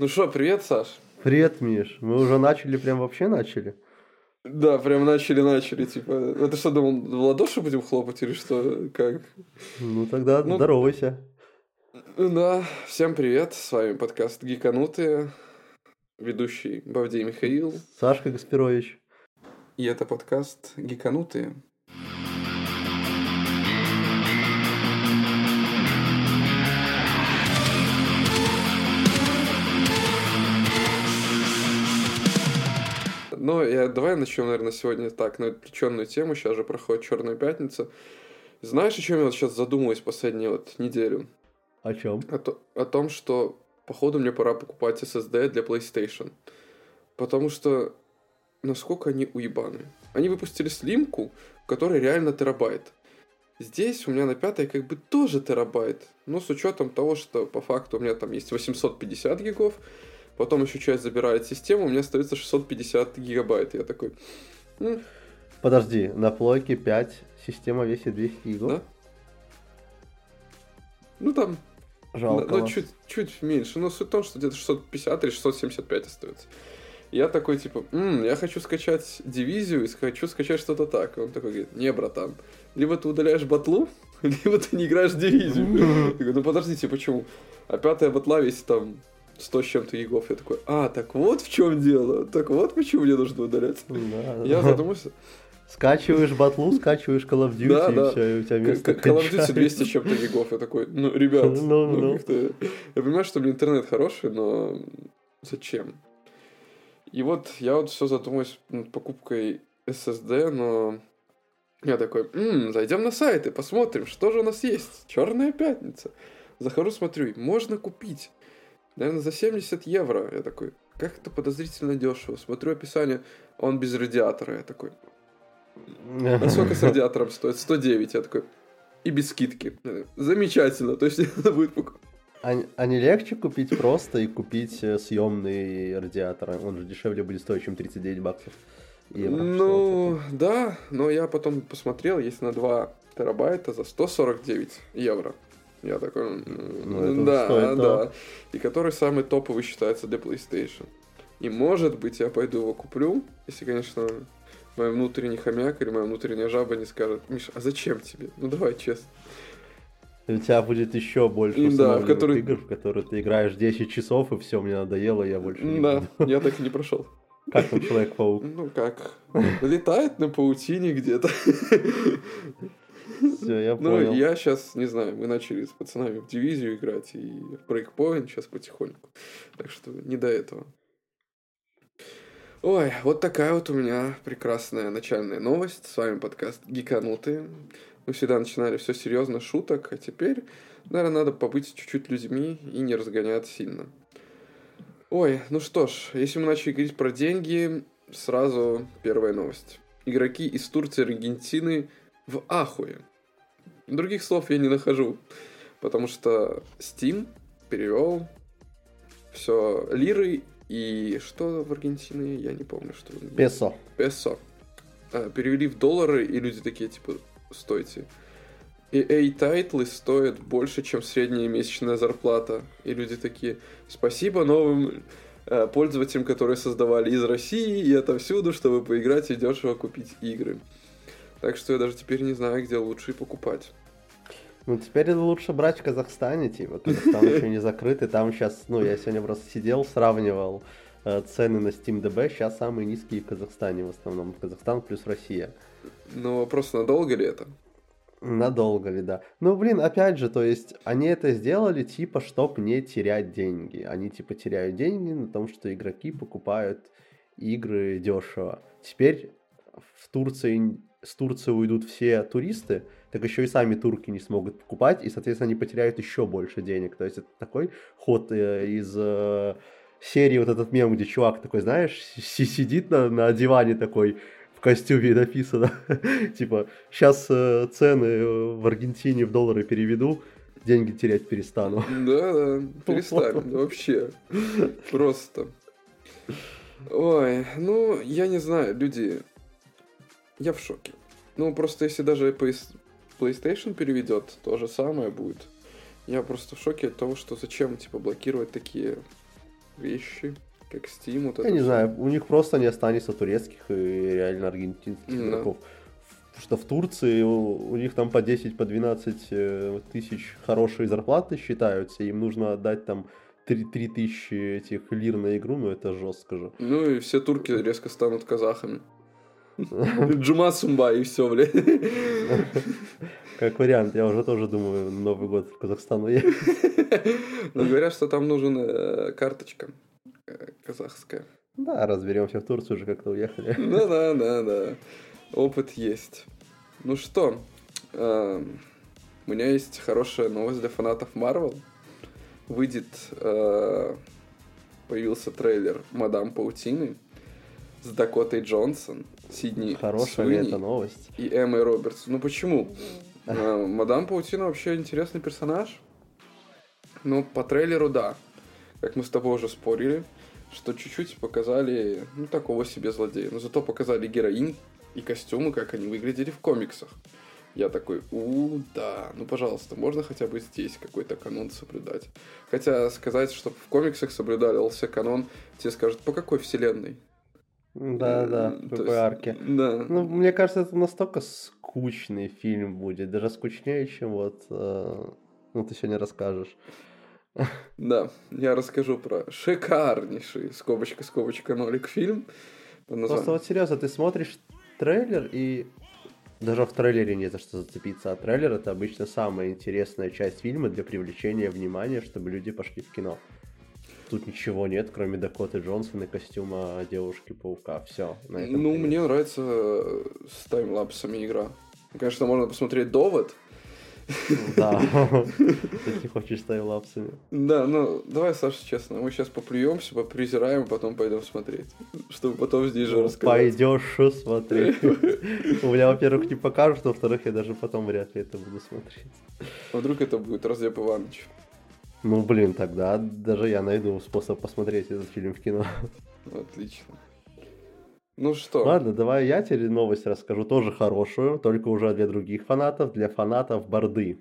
Ну что, привет, Саш. Привет, Миш. Мы уже начали, прям вообще начали. Да, прям начали-начали, типа. Это что, думал, в ладоши будем хлопать или что? Как? Ну тогда ну, здоровайся. Да, всем привет, с вами подкаст «Гиканутые», ведущий Бавдей Михаил. Сашка Гаспирович. И это подкаст «Гиканутые». Ну, я, давай начнем, наверное, сегодня так, на отвлеченную тему. Сейчас же проходит Черная пятница. Знаешь, о чем я вот сейчас задумываюсь последнюю вот неделю? О чем? О, то, о том, что, походу, мне пора покупать SSD для PlayStation. Потому что насколько они уебаны. Они выпустили слимку, в которой реально терабайт. Здесь у меня на пятой как бы тоже терабайт. Но с учетом того, что по факту у меня там есть 850 гигов, потом еще часть забирает систему, у меня остается 650 гигабайт. Я такой... Подожди, на плойке 5 система весит 200 гигов? Да. Ну там... Жалко Ну, чуть, чуть меньше. Но суть в том, что где-то 650 или 675 остается. Я такой, типа, М, я хочу скачать дивизию и хочу скачать что-то так. И он такой говорит, не, братан, либо ты удаляешь батлу, либо ты не играешь в дивизию. Я говорю, ну подождите, почему? А пятая батла весит там 100 с чем-то егов. Я такой, а, так вот в чем дело. Так вот почему мне нужно удалять. Да, я задумался. Скачиваешь батлу, скачиваешь Call of Duty, да, и да. все, и у тебя место Call of Duty 200 с чем-то гигов. Я такой, ну, ребят, no, ну, no. Ну, как-то... Я понимаю, что мне интернет хороший, но зачем? И вот я вот все задумаюсь над покупкой SSD, но я такой, м-м, зайдем на сайт и посмотрим, что же у нас есть. Черная пятница. Захожу, смотрю, можно купить наверное, за 70 евро. Я такой, как это подозрительно дешево. Смотрю описание, он без радиатора. Я такой, а сколько с радиатором стоит? 109. Я такой, и без скидки. Замечательно, то есть это будет покупать. А, а не легче купить просто и купить э, съемный радиатор? Он же дешевле будет стоить, чем 39 баксов. Евро, ну, да, но я потом посмотрел, есть на 2 терабайта за 149 евро. Я такой, ну, да, да. да. И который самый топовый считается для PlayStation. И может быть я пойду его куплю, если, конечно, мой внутренний хомяк или моя внутренняя жаба не скажет, Миша, а зачем тебе? Ну давай честно. У тебя будет еще больше да, в который... игр, в которые ты играешь 10 часов, и все, мне надоело, я больше не Да, буду. я так и не прошел. Как там Человек-паук? Ну как, летает на паутине где-то. Все, я ну, понял. Ну, я сейчас, не знаю, мы начали с пацанами в дивизию играть и в брейкпоинт сейчас потихоньку. Так что не до этого. Ой, вот такая вот у меня прекрасная начальная новость. С вами подкаст Гиканутые. Мы всегда начинали все серьезно, шуток, а теперь, наверное, надо побыть чуть-чуть людьми и не разгонять сильно. Ой, ну что ж, если мы начали говорить про деньги, сразу первая новость. Игроки из Турции и Аргентины в ахуе. Других слов я не нахожу, потому что Steam перевел все лиры и что в Аргентине, я не помню, что. Песо. Песо. А, перевели в доллары, и люди такие, типа, стойте. EA тайтлы стоят больше, чем средняя месячная зарплата. И люди такие, спасибо новым э, пользователям, которые создавали из России и отовсюду, чтобы поиграть и дешево купить игры. Так что я даже теперь не знаю, где лучше покупать. Ну, теперь лучше брать в Казахстане, типа, Казахстан еще не закрыт, и там сейчас, ну, я сегодня просто сидел, сравнивал э, цены на SteamDB, сейчас самые низкие в Казахстане в основном, Казахстан плюс Россия. Ну, вопрос, надолго ли это? Надолго ли, да. Ну, блин, опять же, то есть, они это сделали, типа, чтобы не терять деньги. Они, типа, теряют деньги на том, что игроки покупают игры дешево. Теперь в Турции с Турции уйдут все туристы, так еще и сами турки не смогут покупать, и, соответственно, они потеряют еще больше денег. То есть это такой ход э, из э, серии вот этот мем, где чувак такой, знаешь, сидит на, на диване такой, в костюме написано, типа, сейчас э, цены в Аргентине в доллары переведу, деньги терять перестану. Да, да, перестанем, вообще, просто. Ой, ну, я не знаю, люди, я в шоке. Ну, просто если даже PlayStation переведет, то же самое будет. Я просто в шоке от того, что зачем, типа, блокировать такие вещи, как Steam. Вот Я не все. знаю, у них просто не останется турецких и реально аргентинских да. игроков. Что в Турции у, у них там по 10, по 12 э, тысяч хорошие зарплаты считаются, им нужно отдать там 3, 3 тысячи этих лир на игру, ну это жестко же. Ну и все турки резко станут казахами. Джума Сумба и все, блядь. Как вариант, я уже тоже думаю Новый год в Казахстан уехать. Но говорят, что там нужен э, карточка э, казахская. Да, разберемся в Турцию уже как-то уехали. Да, да, да, да. Опыт есть. Ну что, э, у меня есть хорошая новость для фанатов Марвел. Выйдет, появился трейлер Мадам Паутины с Дакотой Джонсон, Сидни Хорошая Суини это новость? И Эммой Робертс. Ну почему? А, Мадам Паутина вообще интересный персонаж. Ну, по трейлеру, да. Как мы с тобой уже спорили, что чуть-чуть показали, ну, такого себе злодея. Но зато показали героинь и костюмы, как они выглядели в комиксах. Я такой, у, да, ну, пожалуйста, можно хотя бы здесь какой-то канон соблюдать. Хотя сказать, что в комиксах соблюдался канон, тебе скажут, по какой вселенной? Да, да, в арке. Да. Ну, мне кажется, это настолько скучный фильм будет, даже скучнее, чем вот, э, ну, ты сегодня расскажешь. Да, я расскажу про шикарнейший, скобочка, скобочка, нолик фильм. Просто вот серьезно, ты смотришь трейлер и даже в трейлере не за что зацепиться, а трейлер это обычно самая интересная часть фильма для привлечения внимания, чтобы люди пошли в кино. Тут ничего нет, кроме Дакоты Джонсона и костюма девушки-паука. Все. Ну, мне нравится э, с таймлапсами игра. Конечно, можно посмотреть довод. Да, ты не хочешь таймлапсами. Да, ну, давай, Саша, честно, мы сейчас поплюемся, попризираем, потом пойдем смотреть. Чтобы потом здесь же ну, рассказать. Пойдешь смотреть. У меня, во-первых, не покажут, во-вторых, я даже потом вряд ли это буду смотреть. А вдруг это будет Разлеп Иванович? Ну, блин, тогда даже я найду способ посмотреть этот фильм в кино. Отлично. Ну что? Ладно, давай я тебе новость расскажу, тоже хорошую, только уже для других фанатов, для фанатов Борды.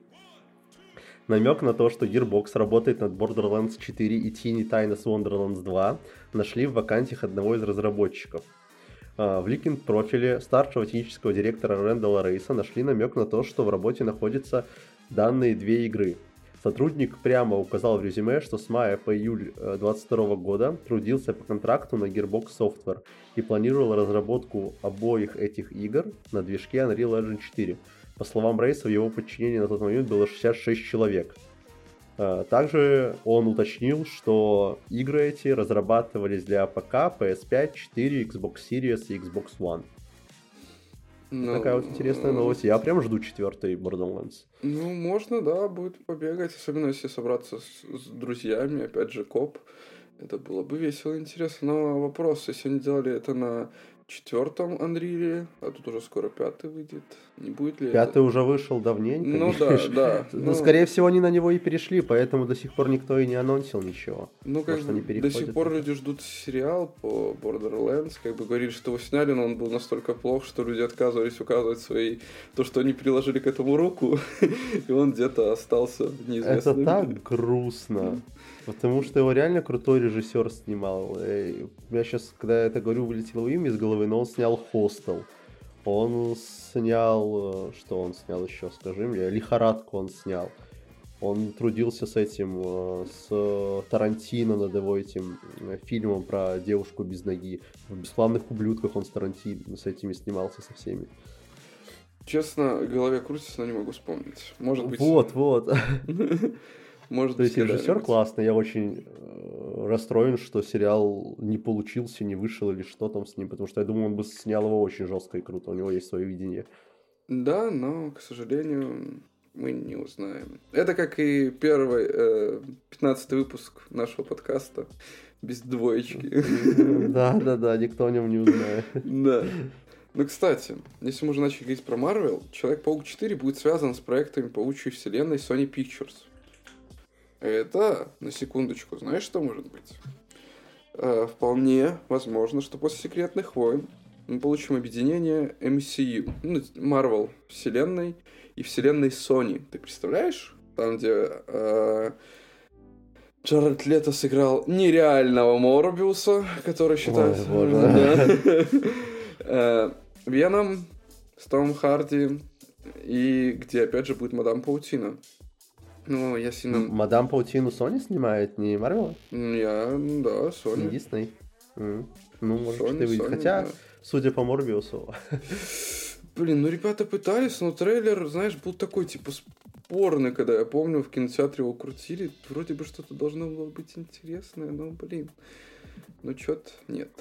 Намек на то, что Gearbox работает над Borderlands 4 и Teeny Tina's Wonderlands 2, нашли в вакансиях одного из разработчиков. А, в LinkedIn профиле старшего технического директора Рэндала Рейса нашли намек на то, что в работе находятся данные две игры – Сотрудник прямо указал в резюме, что с мая по июль 2022 э, года трудился по контракту на Gearbox Software и планировал разработку обоих этих игр на движке Unreal Engine 4. По словам Рейса, в его подчинении на тот момент было 66 человек. Э, также он уточнил, что игры эти разрабатывались для ПК, PS5, 4, Xbox Series и Xbox One. Ну, Такая вот интересная новость. Я прям жду четвертый Borderlands. Ну, можно, да, будет побегать, особенно если собраться с, с друзьями, опять же, коп. Это было бы весело интересно. Но вопрос, если они делали это на четвертом Unreal, а тут уже скоро пятый выйдет. Не будет ли Пятый это... уже вышел давненько. Ну да, да. Но, ну, скорее всего, они на него и перешли, поэтому до сих пор никто и не анонсил ничего. Ну, как Может, они до сих пор люди ждут сериал по Borderlands, как бы говорили, что его сняли, но он был настолько плох, что люди отказывались указывать свои... то, что они приложили к этому руку, и он где-то остался неизвестным. Это так грустно. Потому что его реально крутой режиссер снимал. Э, я сейчас, когда я это говорю, вылетело имя из головы, но он снял «Хостел». Он снял... Э, что он снял еще, скажи мне? «Лихорадку» он снял. Он трудился с этим, э, с Тарантино над его этим фильмом про девушку без ноги. В «Бесплавных ублюдках» он с Тарантино с этими снимался, со всеми. Честно, в голове крутится, но не могу вспомнить. Может быть... Вот, вот. Может То есть режиссер классный, я очень э, расстроен, что сериал не получился, не вышел или что там с ним, потому что я думаю, он бы снял его очень жестко и круто, у него есть свое видение. Да, но, к сожалению, мы не узнаем. Это как и первый, э, 15 выпуск нашего подкаста без двоечки. Да, да, да, никто о нем не узнает. Да. Ну, кстати, если мы уже начали говорить про Марвел, Человек-паук 4 будет связан с проектами паучьей вселенной Sony Pictures. Это, на секундочку, знаешь, что может быть? Э, вполне возможно, что после «Секретных войн» мы получим объединение MCU, ну, Marvel вселенной и вселенной Sony. Ты представляешь? Там, где э, Джаред Лето сыграл нереального Морбиуса, который считается... Э, Веном с Томом Харди, и где, опять же, будет Мадам Паутина. Ну, я сильно... Мадам Паутину Sony снимает, не Марвел? Я, да, Sony. Не. Mm. Ну, может, Sony, ты выйдет. Sony, Хотя, да. судя по Морбиусу... Блин, ну ребята пытались, но трейлер, знаешь, был такой, типа, спорный, когда я помню, в кинотеатре его крутили. Вроде бы что-то должно было быть интересное, но, блин, ну что-то нет.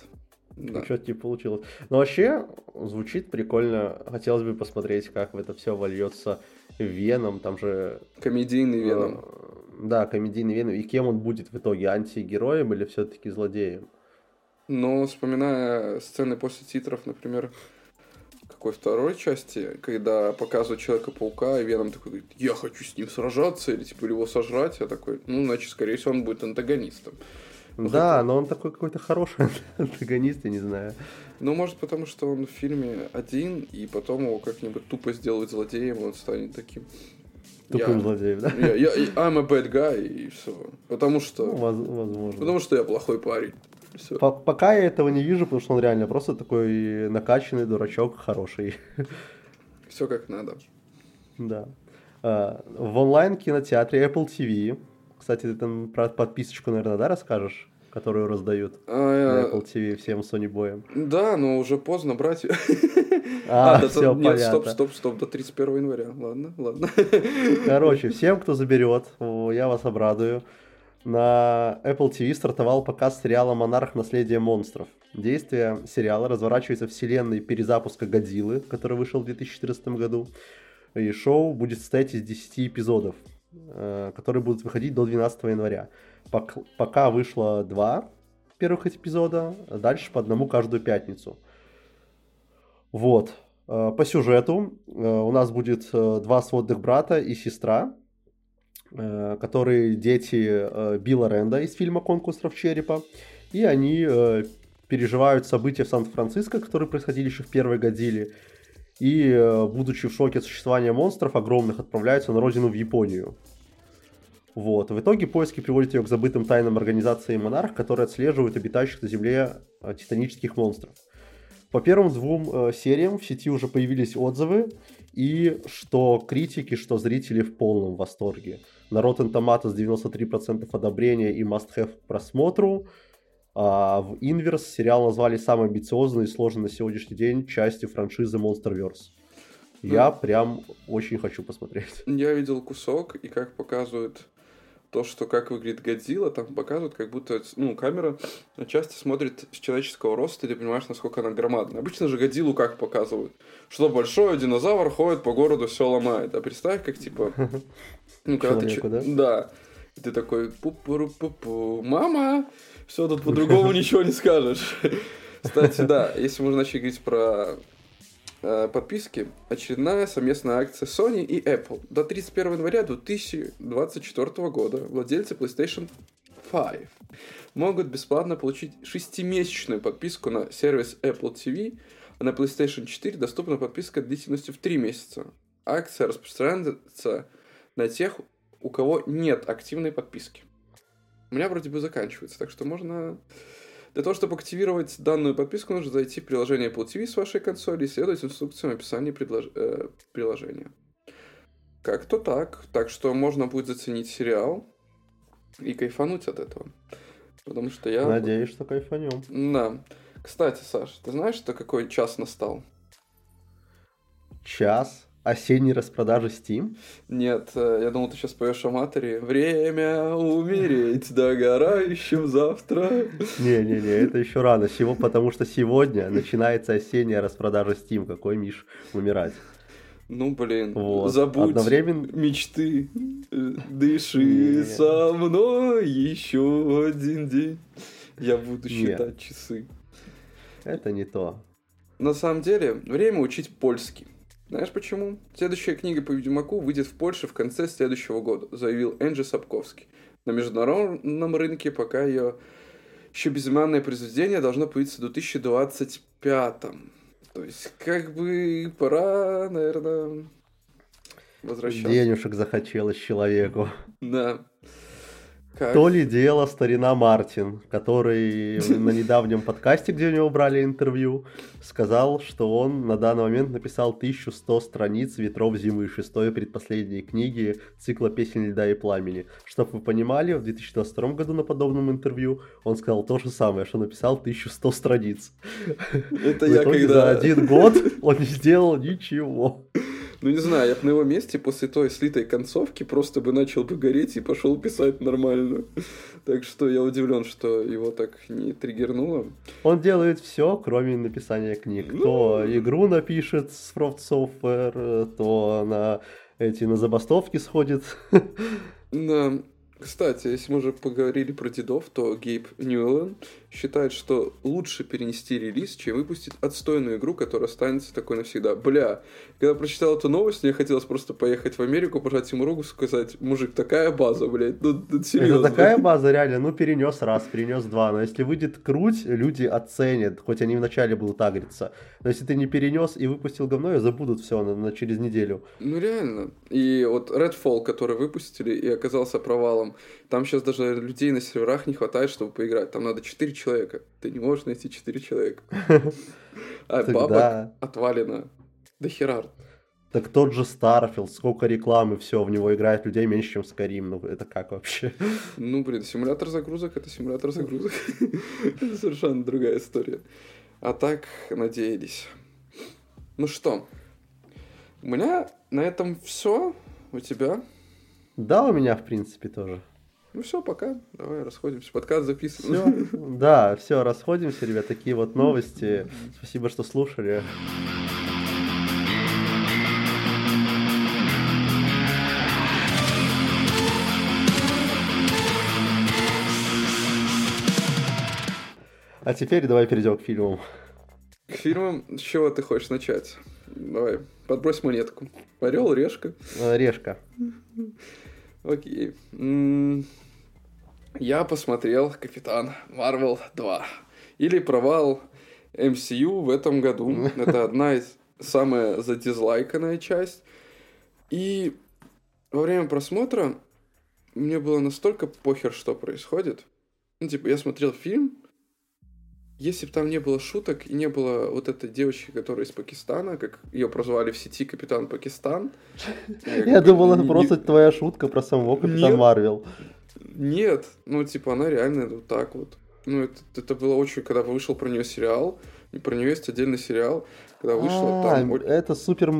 Да. Что-то не получилось. Но вообще звучит прикольно. Хотелось бы посмотреть, как в это все вольется Веном. Там же... Комедийный Веном. Э, да, комедийный Веном. И кем он будет в итоге? Антигероем или все-таки злодеем? Но вспоминая сцены после титров, например, какой второй части, когда показывают Человека-паука, и Веном такой говорит, я хочу с ним сражаться, или типа его сожрать, я такой, ну, значит, скорее всего, он будет антагонистом. Да, но он такой какой-то хороший антагонист, я не знаю. Ну, может, потому что он в фильме один, и потом его как-нибудь тупо сделают злодеем, и он станет таким. Тупым я, злодеем, да? Я, я, I'm a bad guy, и все. Потому что... Ну, возможно. Потому что я плохой парень. Все. Пока я этого не вижу, потому что он реально просто такой накачанный дурачок, хороший. Все как надо. Да. А, в онлайн-кинотеатре Apple TV кстати, ты там про подписочку, наверное, да, расскажешь? Которую раздают а, на Apple TV всем Sony боям. Да, но уже поздно брать. А, а да, все, нет, понятно. стоп, стоп, стоп, до 31 января. Ладно, ладно. Короче, всем, кто заберет, я вас обрадую. На Apple TV стартовал показ сериала «Монарх. Наследие монстров». Действие сериала разворачивается в вселенной перезапуска «Годзиллы», который вышел в 2014 году. И шоу будет состоять из 10 эпизодов. Э, которые будут выходить до 12 января. Пока вышло два первых эпизода, дальше по одному каждую пятницу. Вот. Э, по сюжету э, у нас будет два сводных брата и сестра, которые дети Билла Ренда из фильма «Конкурс черепа». И они переживают события в Сан-Франциско, которые происходили еще в первой «Годзилле», и, э, будучи в шоке от существования монстров огромных, отправляются на родину в Японию. Вот. В итоге поиски приводят ее к забытым тайнам организации Монарх, которые отслеживают обитающих на Земле э, титанических монстров. По первым двум э, сериям в сети уже появились отзывы, и что критики, что зрители в полном восторге. На Rotten Tomatoes 93% одобрения и must-have к просмотру, а в Inverse сериал назвали самой амбициозной и сложной на сегодняшний день частью франшизы Monsterverse. Я ну, прям очень хочу посмотреть. Я видел кусок, и как показывают то, что как выглядит Годзилла, там показывают, как будто, ну, камера часто смотрит с человеческого роста, и ты понимаешь, насколько она громадна. Обычно же Годзиллу как показывают? Что большой динозавр ходит по городу, все ломает. А представь, как, типа, ну, когда ты... Да? да. И ты такой, пу-пу-пу-пу, мама, все, тут по-другому ничего не скажешь. Кстати, да, если мы начали говорить про подписки, очередная совместная акция Sony и Apple. До 31 января 2024 года владельцы PlayStation 5 могут бесплатно получить шестимесячную подписку на сервис Apple TV, а на PlayStation 4 доступна подписка длительностью в 3 месяца. Акция распространяется на тех, у кого нет активной подписки у меня вроде бы заканчивается, так что можно... Для того, чтобы активировать данную подписку, нужно зайти в приложение Apple TV с вашей консоли и следовать инструкциям описания предлож... э, приложения. Как-то так. Так что можно будет заценить сериал и кайфануть от этого. Потому что я... Надеюсь, что кайфанем. Да. Кстати, Саш, ты знаешь, что какой час настал? Час? Осенней распродажи Steam? Нет, э, я думал, ты сейчас поешь о матери. Время умереть догорающим завтра. Не-не-не, это еще рано. Всего потому что сегодня начинается осенняя распродажа Steam. Какой Миш умирать? Ну, блин, вот. забудь Одновременно... мечты, дыши не, со мной еще один день. Я буду считать Нет. часы. Это не то. На самом деле, время учить польский. Знаешь почему? Следующая книга по Ведьмаку выйдет в Польше в конце следующего года, заявил Энджи Сапковский. На международном рынке пока ее еще безымянное произведение должно появиться в 2025. То есть, как бы пора, наверное, возвращаться. Денежек захотелось человеку. Да. Как? То ли дело старина Мартин, который на недавнем подкасте, где у него брали интервью, сказал, что он на данный момент написал 1100 страниц «Ветров зимы», шестой предпоследней книги цикла «Песен льда и пламени». Чтобы вы понимали, в 2022 году на подобном интервью он сказал то же самое, что написал 1100 страниц. Это я когда... За один год он не сделал ничего. Ну, не знаю, я бы на его месте после той слитой концовки просто бы начал бы гореть и пошел писать нормально. Так что я удивлен, что его так не триггернуло. Он делает все, кроме написания книг. Ну... То игру напишет с Frost Software, то на эти на забастовки сходит. Да, кстати, если мы уже поговорили про дедов, то Гейб Ньюэллен считает, что лучше перенести релиз, чем выпустить отстойную игру, которая останется такой навсегда. Бля, когда прочитал эту новость, мне хотелось просто поехать в Америку, пожать ему руку, сказать, мужик, такая база, блядь, ну, ну серьезно. Это такая база, реально, ну перенес раз, перенес два, но если выйдет круть, люди оценят, хоть они вначале будут агриться. Но если ты не перенес и выпустил говно, и забудут все на, на через неделю. Ну реально. И вот Redfall, который выпустили и оказался провалом, там сейчас даже людей на серверах не хватает, чтобы поиграть. Там надо 4 человека. Ты не можешь найти 4 человека. А бабок отвалено. До хера. Так тот же Starfield, сколько рекламы, все, в него играет людей меньше, чем Skyrim. Ну, это как вообще? Ну, блин, симулятор загрузок — это симулятор загрузок. это совершенно другая история. А так надеялись. Ну что, у меня на этом все. У тебя? Да, у меня, в принципе, тоже. Ну все, пока. Давай расходимся. Подкаст записываем. Все, да, все, расходимся, ребят. Такие вот новости. Спасибо, что слушали. А теперь давай перейдем к фильмам. К фильмам? С чего ты хочешь начать? Давай, подбрось монетку. Орел, решка? Э, решка. Окей. Я посмотрел Капитан Марвел 2. Или провал MCU в этом году. Это одна из самая задизлайканная часть. И во время просмотра мне было настолько похер, что происходит. Ну, типа, я смотрел фильм, если бы там не было шуток и не было вот этой девочки, которая из Пакистана, как ее прозвали в сети Капитан Пакистан. Я думал, это просто твоя шутка про самого Капитан Марвел. Нет, ну типа она реально вот так вот. Ну это, это было очень, когда вышел про нее сериал, и про нее есть отдельный сериал, когда вышло а, там... Это супер,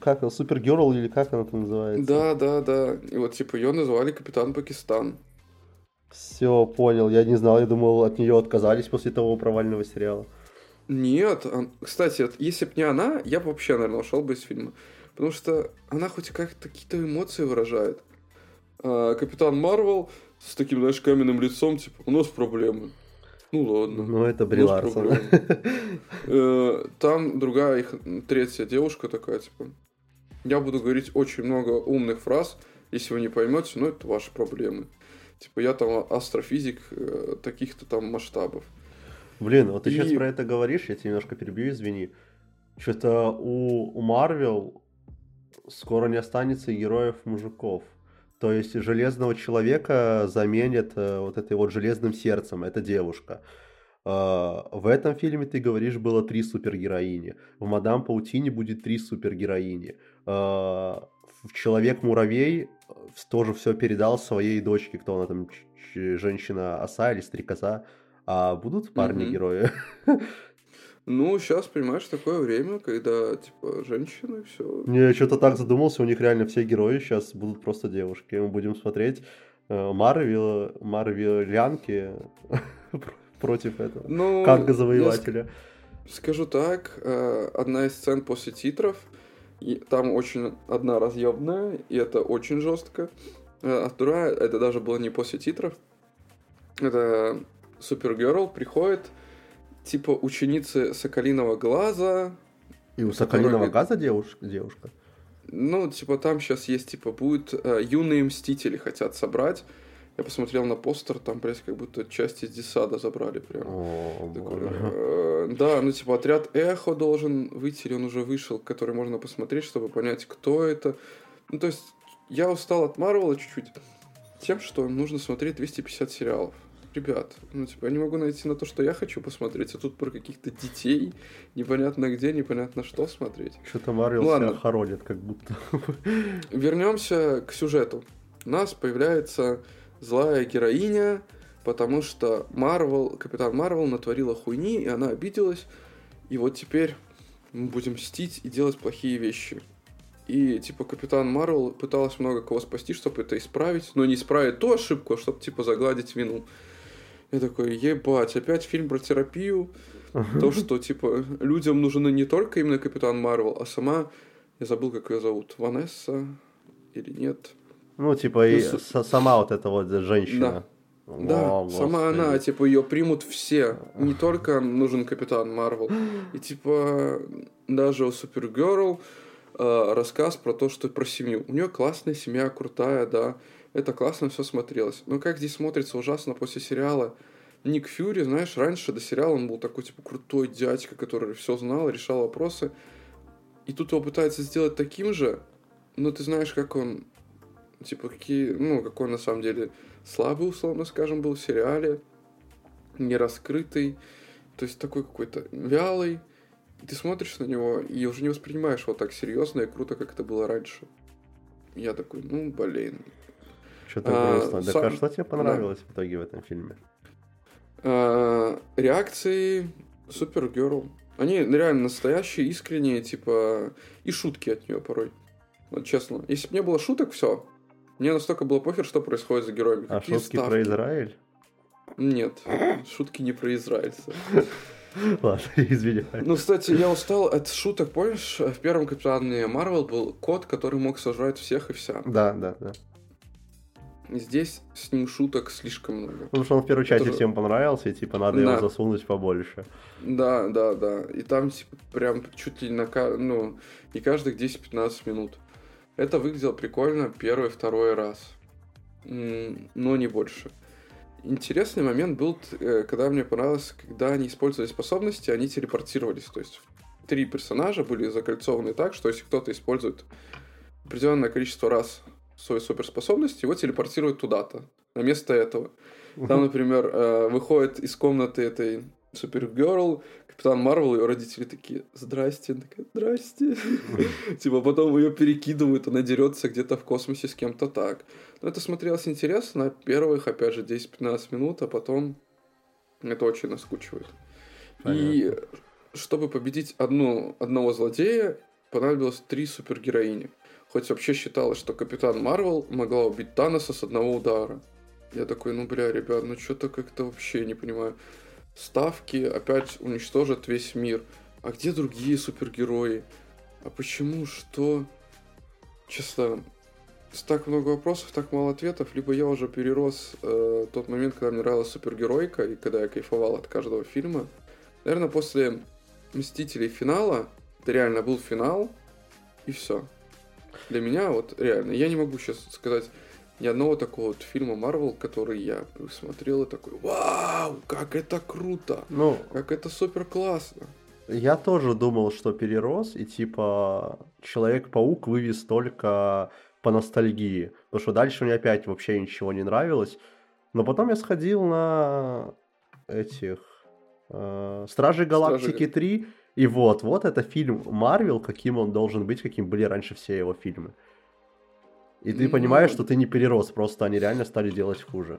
как супер герл или как она там называется? Да, да, да. И вот типа ее назвали Капитан Пакистан. Все, понял. Я не знал, я думал, от нее отказались после того провального сериала. Нет, кстати, если бы не она, я бы вообще, наверное, ушел бы из фильма. Потому что она хоть как-то какие-то эмоции выражает. А, Капитан Марвел с таким, знаешь, каменным лицом, типа, у нас проблемы. Ну ладно. Ну это Бри Ларсон. Э, там другая их третья девушка такая, типа, я буду говорить очень много умных фраз, если вы не поймете, но это ваши проблемы. Типа, я там астрофизик э, таких-то там масштабов. Блин, вот ты и... сейчас про это говоришь, я тебя немножко перебью, извини. Что-то у, у Марвел скоро не останется героев-мужиков. То есть Железного Человека заменят э, вот этой вот Железным Сердцем, это девушка. Э, в этом фильме, ты говоришь, было три супергероини. В Мадам Паутине будет три супергероини. Э, в Человек-муравей тоже все передал своей дочке, кто она там, женщина оса или стрекоза. А будут парни-герои? Ну, сейчас, понимаешь, такое время, когда, типа, женщины, все. Не, я что-то так задумался, у них реально все герои сейчас будут просто девушки. Мы будем смотреть э, Марвел, Марвелянки против этого. Ну, как завоевателя. Скажу так, э, одна из сцен после титров – и там очень одна разъемная, и это очень жестко. А вторая, это даже было не после титров. Это Супергерл приходит, типа ученицы Соколиного глаза. И у Соколиного глаза девушка? девушка? Ну, типа, там сейчас есть, типа, будет э, юные мстители хотят собрать. Я посмотрел на постер, там, блядь, как будто часть из Десада забрали прям. О, Такой, э, да, ну, типа, отряд Эхо должен выйти, или он уже вышел, который можно посмотреть, чтобы понять, кто это. Ну, то есть, я устал от Марвела чуть-чуть. тем, что нужно смотреть 250 сериалов. Ребят, ну, типа, я не могу найти на то, что я хочу посмотреть, а тут про каких-то детей, непонятно где, непонятно что смотреть. Что-то Марвел ну, себя хоронит, как будто. Вернемся к сюжету. У нас появляется злая героиня, потому что Марвел, Капитан Марвел натворила хуйни, и она обиделась, и вот теперь мы будем мстить и делать плохие вещи. И, типа, Капитан Марвел пыталась много кого спасти, чтобы это исправить, но не исправить ту ошибку, а чтобы, типа, загладить вину. Я такой, ебать, опять фильм про терапию. То, что, типа, людям нужны не только именно Капитан Марвел, а сама, я забыл, как ее зовут, Ванесса или нет. Ну, типа, ну, и с... сама вот эта вот женщина. Да. да, О, сама она, типа, ее примут все. Не только нужен Капитан Марвел. И, типа, даже у Супергерл э, рассказ про то, что про семью. У нее классная семья, крутая, да. Это классно все смотрелось. Но как здесь смотрится ужасно после сериала. Ник Фьюри, знаешь, раньше до сериала он был такой, типа, крутой дядька, который все знал, решал вопросы. И тут его пытаются сделать таким же, но ты знаешь, как он, типа, какие, ну, какой на самом деле слабый, условно скажем, был в сериале, не раскрытый, то есть такой какой-то вялый, ты смотришь на него и уже не воспринимаешь его так серьезно и круто, как это было раньше. Я такой, ну, блин. Что-то а, грустно. Так сам... а что тебе понравилось да. в итоге в этом фильме? А, реакции Супергерл. Они реально настоящие, искренние, типа, и шутки от нее порой. Вот честно. Если бы не было шуток, все. Мне настолько было похер, что происходит за героями. А Какие шутки ставки? про Израиль? Нет, шутки не про израильцев. Ладно, извиняюсь. Ну, кстати, я устал от шуток, помнишь, в первом Капитане Марвел был кот, который мог сожрать всех и вся. Да, да, да. Здесь с ним шуток слишком много. Потому что он в первой части всем понравился, и типа надо да. его засунуть побольше. Да, да, да. И там типа прям чуть ли на ну, не каждых 10-15 минут. Это выглядело прикольно первый, второй раз. Но не больше. Интересный момент был, э, когда мне понравилось, когда они использовали способности, они телепортировались. То есть три персонажа были закольцованы так, что если кто-то использует определенное количество раз свою суперспособность, его телепортируют туда-то, на место этого. Там, например, э, выходит из комнаты этой Супергерл, Капитан Марвел, ее родители такие, здрасте, она такая, здрасте. Типа потом ее перекидывают, она дерется где-то в космосе с кем-то так. Но это смотрелось интересно, первых, опять же, 10-15 минут, а потом это очень наскучивает. И чтобы победить одну, одного злодея, понадобилось три супергероини. Хоть вообще считалось, что Капитан Марвел могла убить Таноса с одного удара. Я такой, ну бля, ребят, ну что-то как-то вообще не понимаю. Ставки опять уничтожат весь мир. А где другие супергерои? А почему? Что? Честно, так много вопросов, так мало ответов. Либо я уже перерос э, тот момент, когда мне нравилась супергеройка, и когда я кайфовал от каждого фильма. Наверное, после Мстителей финала, это реально был финал, и все для меня вот реально, я не могу сейчас сказать ни одного такого вот фильма Марвел, который я смотрел и такой, вау, как это круто, ну, как это супер классно. Я тоже думал, что перерос, и типа Человек-паук вывез только по ностальгии, потому что дальше мне опять вообще ничего не нравилось. Но потом я сходил на этих э, Стражи Галактики Стражи... 3, и вот, вот это фильм Марвел, каким он должен быть, каким были раньше все его фильмы. И ты ну, понимаешь, что ты не перерос, просто они реально стали делать хуже.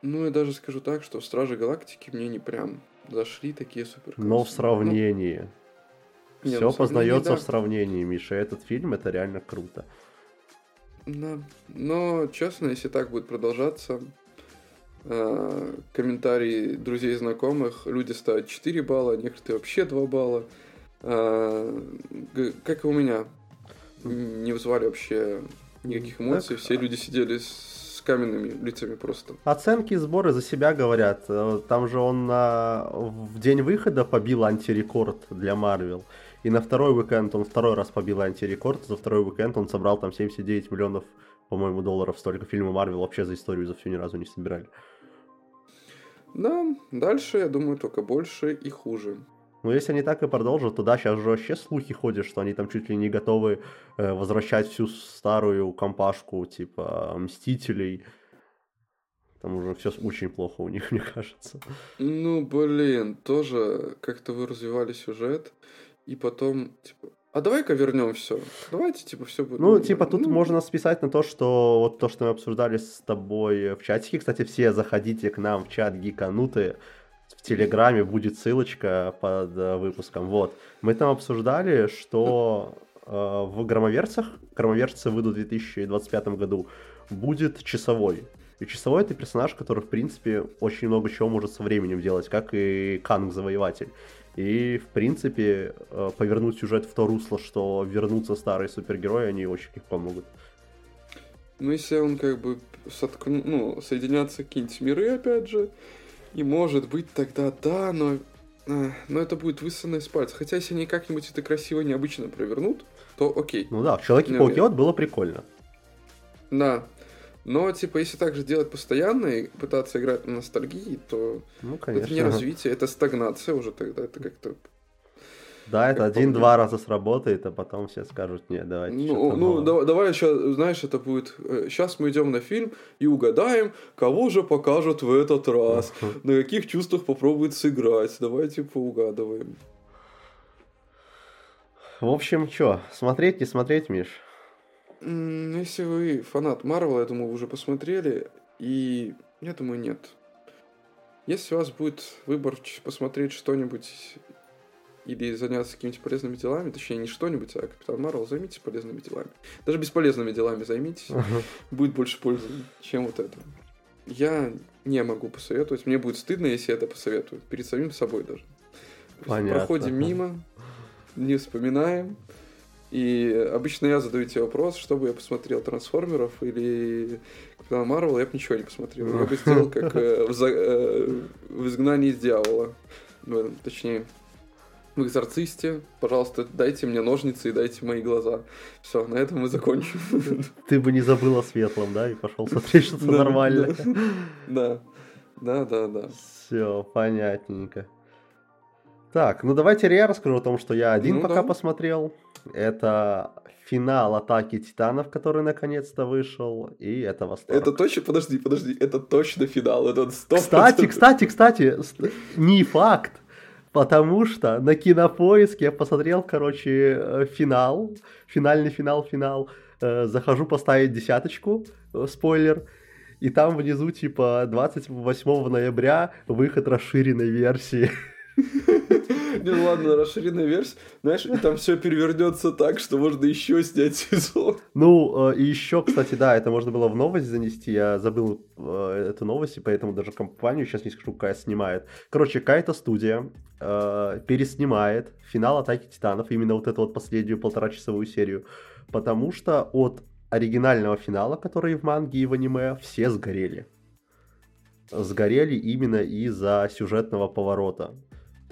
Ну, я даже скажу так, что Стражи Галактики мне не прям зашли такие супер. Но в сравнении. Ну, все ну, познается да. в сравнении, Миша. Этот фильм это реально круто. Да. Но, честно, если так будет продолжаться, Э, комментарии друзей и знакомых, люди ставят 4 балла, некоторые вообще 2 балла. Э, как и у меня. Не вызывали вообще никаких эмоций, так, все люди сидели с каменными лицами просто. Оценки и сборы за себя говорят. Э, там же он на... в день выхода побил антирекорд для Марвел. И на второй уикенд он второй раз побил антирекорд. За второй уикенд он собрал там 79 миллионов, по-моему, долларов. Столько фильмов Марвел вообще за историю за всю ни разу не собирали. Да, дальше, я думаю, только больше и хуже. Ну, если они так и продолжат, то да, сейчас же вообще слухи ходят, что они там чуть ли не готовы э, возвращать всю старую компашку, типа, Мстителей. Там уже все очень плохо у них, мне кажется. Ну, блин, тоже как-то вы развивали сюжет, и потом, типа, а давай-ка вернем все. Давайте, типа, все будет. Ну, типа, тут ну... можно списать на то, что вот то, что мы обсуждали с тобой в чатике. Кстати, все заходите к нам в чат гиканутые в Телеграме будет ссылочка под э, выпуском. Вот. Мы там обсуждали, что э, в громоверцах, громоверцы выйдут в 2025 году, будет часовой. И часовой это персонаж, который, в принципе, очень много чего может со временем делать, как и Канг Завоеватель. И, в принципе, э, повернуть сюжет в то русло, что вернутся старые супергерои, они очень легко могут. Ну, если он как бы соткну, ну, соединятся какие-нибудь миры, опять же, и может быть тогда да, но, э, но это будет высосано из пальца. Хотя если они как-нибудь это красиво, необычно провернут, то окей. Ну да, в Человеке-пауке вот было прикольно. Да. Но, типа, если так же делать постоянно и пытаться играть на ностальгии, то ну, конечно. это не развитие, это стагнация уже тогда, это как-то да, это один-два раза сработает, а потом все скажут, нет, давайте Ну, ну давай, давай еще, знаешь, это будет... Сейчас э, мы идем на фильм и угадаем, кого же покажут в этот раз, на каких чувствах попробует сыграть. Давайте поугадываем. В общем, что, смотреть, не смотреть, Миш? Если вы фанат Марвела, я думаю, вы уже посмотрели, и я думаю, нет. Если у вас будет выбор посмотреть что-нибудь или заняться какими-то полезными делами, точнее, не что-нибудь, а Капитан Марвел, займитесь полезными делами. Даже бесполезными делами займитесь, uh-huh. будет больше пользы, чем вот это. Я не могу посоветовать, мне будет стыдно, если я это посоветую, перед самим собой даже. Понятно. Проходим мимо, не вспоминаем, и обычно я задаю тебе вопрос, чтобы я посмотрел Трансформеров или Капитана Марвела, я бы ничего не посмотрел. Я бы сделал как э, в, э, в изгнании из дьявола. Точнее, в «Экзорцисте». Пожалуйста, дайте мне ножницы и дайте мои глаза. Все, на этом мы закончим. Ты бы не забыл о светлом, да, и пошел смотреть что-то нормальное. Да, да, да, да. Все, понятненько. Так, ну давайте я расскажу о том, что я один ну, пока да. посмотрел. Это финал атаки титанов, который наконец-то вышел, и это восторг. Это точно, подожди, подожди, это точно финал, это 100%. Кстати, кстати, кстати, не факт. Потому что на кинопоиске я посмотрел, короче, э, финал, финальный финал, финал. Э, захожу поставить десяточку, э, спойлер, и там внизу, типа, 28 ноября выход расширенной версии. Ну ладно, расширенная версия. Знаешь, и там все перевернется так, что можно еще снять сезон. Ну, и еще, кстати, да, это можно было в новость занести. Я забыл эту новость, и поэтому даже компанию сейчас не скажу, какая снимает. Короче, какая-то студия э, переснимает финал Атаки Титанов, именно вот эту вот последнюю полторачасовую серию, потому что от оригинального финала, который в манге и в аниме, все сгорели. Сгорели именно из-за сюжетного поворота.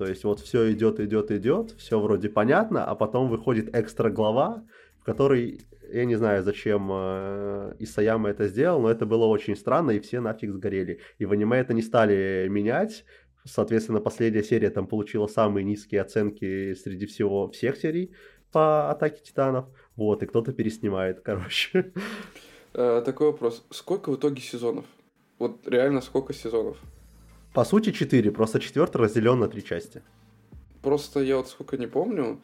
То есть вот все идет, идет, идет, все вроде понятно, а потом выходит экстра глава, в которой я не знаю, зачем э, Исаяма это сделал, но это было очень странно, и все нафиг сгорели. И в аниме это не стали менять. Соответственно, последняя серия там получила самые низкие оценки среди всего всех серий по Атаке Титанов. Вот, и кто-то переснимает, короче. Э, такой вопрос. Сколько в итоге сезонов? Вот реально сколько сезонов? По сути, четыре, просто четвертый разделен на три части. Просто я вот сколько не помню,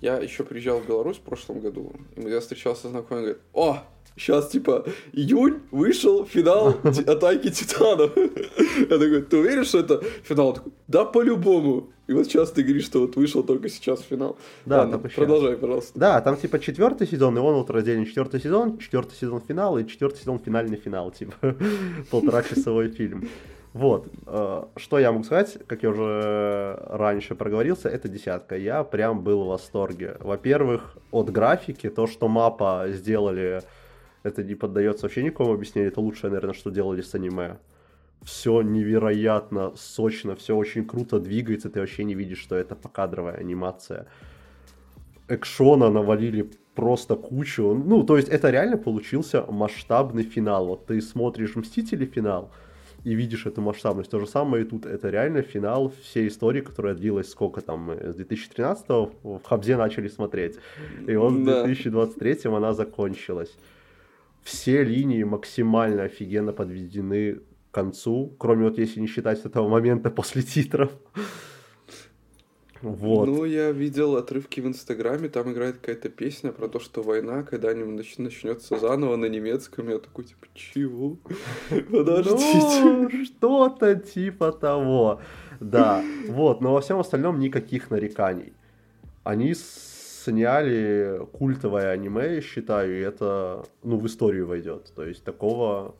я еще приезжал в Беларусь в прошлом году, и я встречался с знакомым, говорит, о, сейчас, типа, июнь вышел финал Атаки Титанов. Я такой, ты уверен, что это финал? Такой, да, по-любому. И вот сейчас ты говоришь, что вот вышел только сейчас финал. Да, Ладно, продолжай, пожалуйста. Да, там типа четвертый сезон, и он вот разделен четвертый сезон, четвертый сезон финал и четвертый сезон финальный финал, типа полтора часовой фильм. Вот, э, что я могу сказать, как я уже раньше проговорился, это десятка. Я прям был в восторге. Во-первых, от графики, то, что мапа сделали, это не поддается вообще никакому объяснению, это лучшее, наверное, что делали с аниме. Все невероятно сочно, все очень круто двигается, ты вообще не видишь, что это покадровая анимация. Экшона навалили просто кучу. Ну, то есть это реально получился масштабный финал. Вот ты смотришь Мстители финал, и видишь эту масштабность. То же самое и тут. Это реально финал всей истории, которая длилась сколько там, с 2013 в Хабзе начали смотреть. И вот в 2023 она закончилась. Все линии максимально офигенно подведены к концу, кроме вот если не считать этого момента после титров. Вот. Ну, я видел отрывки в Инстаграме, там играет какая-то песня про то, что война когда-нибудь начнется заново на немецком. Я такой, типа, чего? Подождите. Ну, что-то типа того. Да, вот, но во всем остальном никаких нареканий. Они сняли культовое аниме, я считаю, и это, ну, в историю войдет. То есть такого,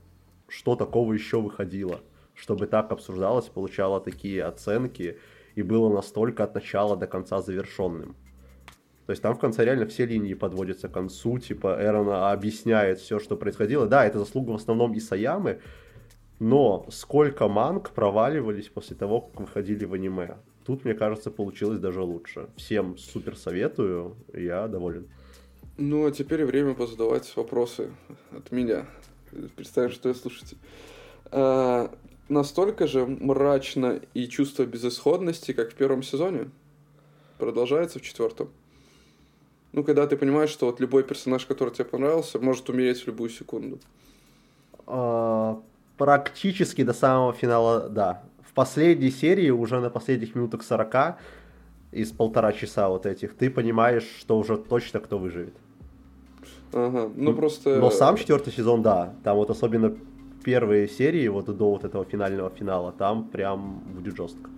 что такого еще выходило, чтобы так обсуждалось, получало такие оценки, и было настолько от начала до конца завершенным. То есть там в конце реально все линии подводятся к концу, типа Эрона объясняет все, что происходило. Да, это заслуга в основном Исаямы, но сколько манг проваливались после того, как выходили в аниме. Тут, мне кажется, получилось даже лучше. Всем супер советую, я доволен. Ну, а теперь время позадавать вопросы от меня. Представим, что я слушайте. А, настолько же мрачно и чувство безысходности, как в первом сезоне, продолжается в четвертом. Ну, когда ты понимаешь, что вот любой персонаж, который тебе понравился, может умереть в любую секунду. А, практически до самого финала, да. В последней серии, уже на последних минутах 40 из полтора часа вот этих, ты понимаешь, что уже точно кто выживет. Ага, ну просто... Но сам четвертый сезон, да. Там вот особенно первые серии, вот до вот этого финального финала, там прям будет жестко.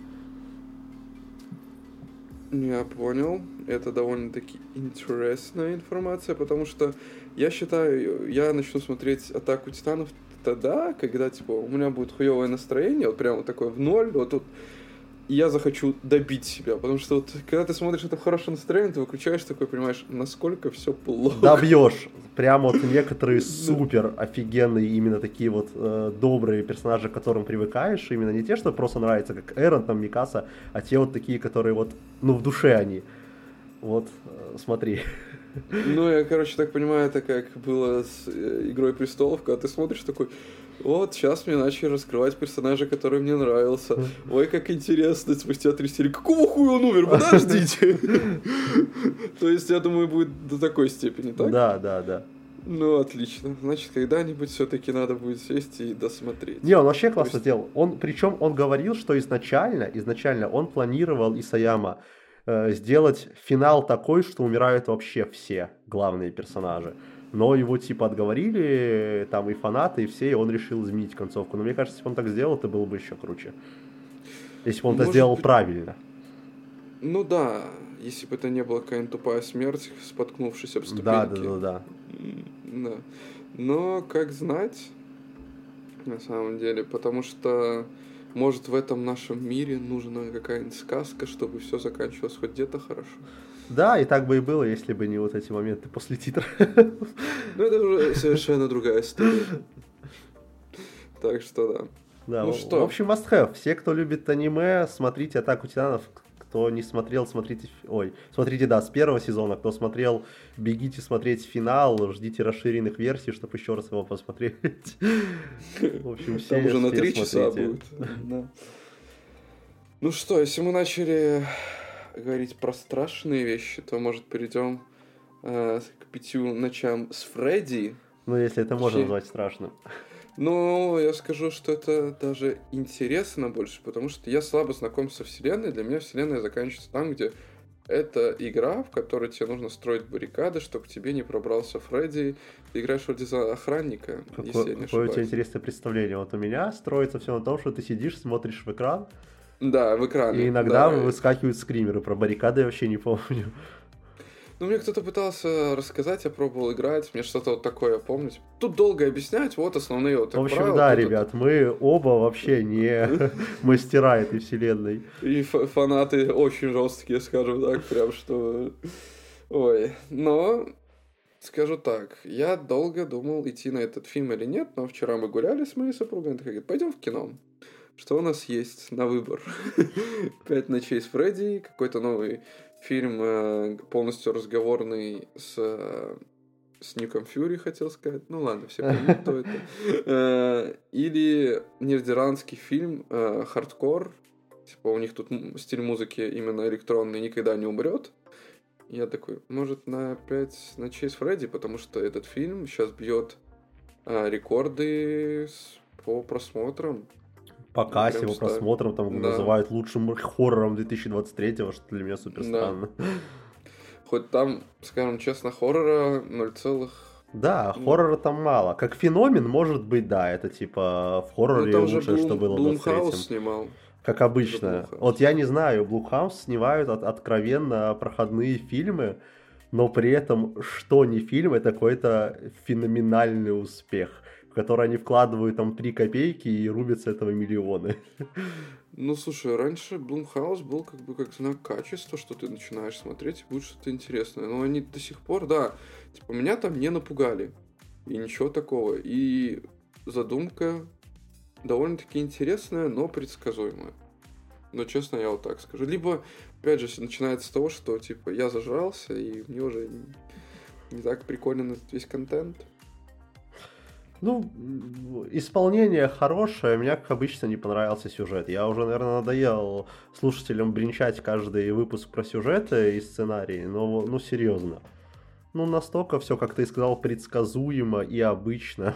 Я понял. Это довольно-таки интересная информация, потому что я считаю, я начну смотреть «Атаку Титанов» тогда, когда, типа, у меня будет хуевое настроение, вот прямо такое в ноль, вот тут я захочу добить себя. Потому что вот, когда ты смотришь это в хорошем настроении, ты выключаешь такой, понимаешь, насколько все плохо. Добьешь. Прямо вот некоторые супер офигенные, именно такие вот э, добрые персонажи, к которым привыкаешь. Именно не те, что просто нравятся, как Эрон, там, Микаса, а те вот такие, которые вот, ну, в душе они. Вот, э, смотри. Ну, я, короче, так понимаю, это как было с э, Игрой престолов, когда ты смотришь такой, вот, сейчас мне начали раскрывать персонажа, который мне нравился. Ой, как интересно, спустя три серии. Какого хуя он умер? Подождите! То есть, я думаю, будет до такой степени, так? Да, да, да. Ну, отлично. Значит, когда-нибудь все-таки надо будет сесть и досмотреть. Не, он вообще классно есть... сделал. Он, причем он говорил, что изначально, изначально он планировал Исаяма э, сделать финал такой, что умирают вообще все главные персонажи но его типа отговорили, там и фанаты, и все, и он решил изменить концовку. Но мне кажется, если бы он так сделал, это было бы еще круче. Если бы он Может это сделал быть... правильно. Ну да, если бы это не была какая-нибудь тупая смерть, споткнувшись об ступеньки. Да, да, да, да. Да. Но как знать, на самом деле, потому что может в этом нашем мире нужна какая-нибудь сказка, чтобы все заканчивалось хоть где-то хорошо. Да, и так бы и было, если бы не вот эти моменты после титра. Ну, это уже совершенно другая история. Так что да. Да, ну, что? в общем, must have. Все, кто любит аниме, смотрите «Атаку титанов». Кто не смотрел, смотрите... Ой, смотрите, да, с первого сезона. Кто смотрел, бегите смотреть финал, ждите расширенных версий, чтобы еще раз его посмотреть. В общем, все Там уже на три часа будет. Ну что, если мы начали говорить про страшные вещи, то, может, перейдем э, к пятью ночам с Фредди. Ну, если это можно назвать страшным. Ну, я скажу, что это даже интересно больше, потому что я слабо знаком со вселенной. Для меня вселенная заканчивается там, где это игра, в которой тебе нужно строить баррикады, чтобы к тебе не пробрался Фредди. Ты играешь вроде за охранника, Какое, если я не какое у тебя интересное представление. Вот у меня строится все на том, что ты сидишь, смотришь в экран, да, в экране. И иногда да. выскакивают скримеры. Про баррикады я вообще не помню. Ну, мне кто-то пытался рассказать, я пробовал играть, мне что-то вот такое помнить. Тут долго объяснять, вот основные вот В общем, правила, да, ребят, это... мы оба вообще не мастера этой вселенной. И фанаты очень жесткие, скажем так, прям что... Ой, но скажу так, я долго думал, идти на этот фильм или нет, но вчера мы гуляли с моей супругой, она такая, пойдем в кино. Что у нас есть на выбор? «Пять ночей с Фредди», какой-то новый фильм, э, полностью разговорный с э, с Ником Фьюри, хотел сказать. Ну ладно, все понимают, кто это. Э, или нидерландский фильм «Хардкор». Типа у них тут стиль музыки именно электронный никогда не умрет. Я такой, может, на опять на Чейз Фредди, потому что этот фильм сейчас бьет рекорды по просмотрам. Пока с его просмотром там да. называют лучшим хоррором 2023, что для меня супер странно. Да. Хоть там, скажем честно, хоррора 0, да, ну, хоррора там мало. Как феномен, может быть, да, это типа в хорроре ну, лучшее, Блум, что было в 23 снимал. Как обычно. Вот я не знаю, Блумхаус снимают от, откровенно проходные фильмы, но при этом, что не фильм, это какой-то феноменальный успех, в который они вкладывают там три копейки и рубятся этого миллионы. Ну, слушай, раньше Блумхаус был как бы как знак качества, что ты начинаешь смотреть, и будет что-то интересное. Но они до сих пор, да, типа, меня там не напугали. И ничего такого. И задумка довольно-таки интересная, но предсказуемая. Но честно, я вот так скажу. Либо, опять же, начинается с того, что, типа, я зажрался, и мне уже не так приколен этот весь контент. Ну, исполнение хорошее, мне, как обычно, не понравился сюжет. Я уже, наверное, надоел слушателям бренчать каждый выпуск про сюжеты и сценарии, но, ну, серьезно. Ну, настолько все, как ты сказал, предсказуемо и обычно.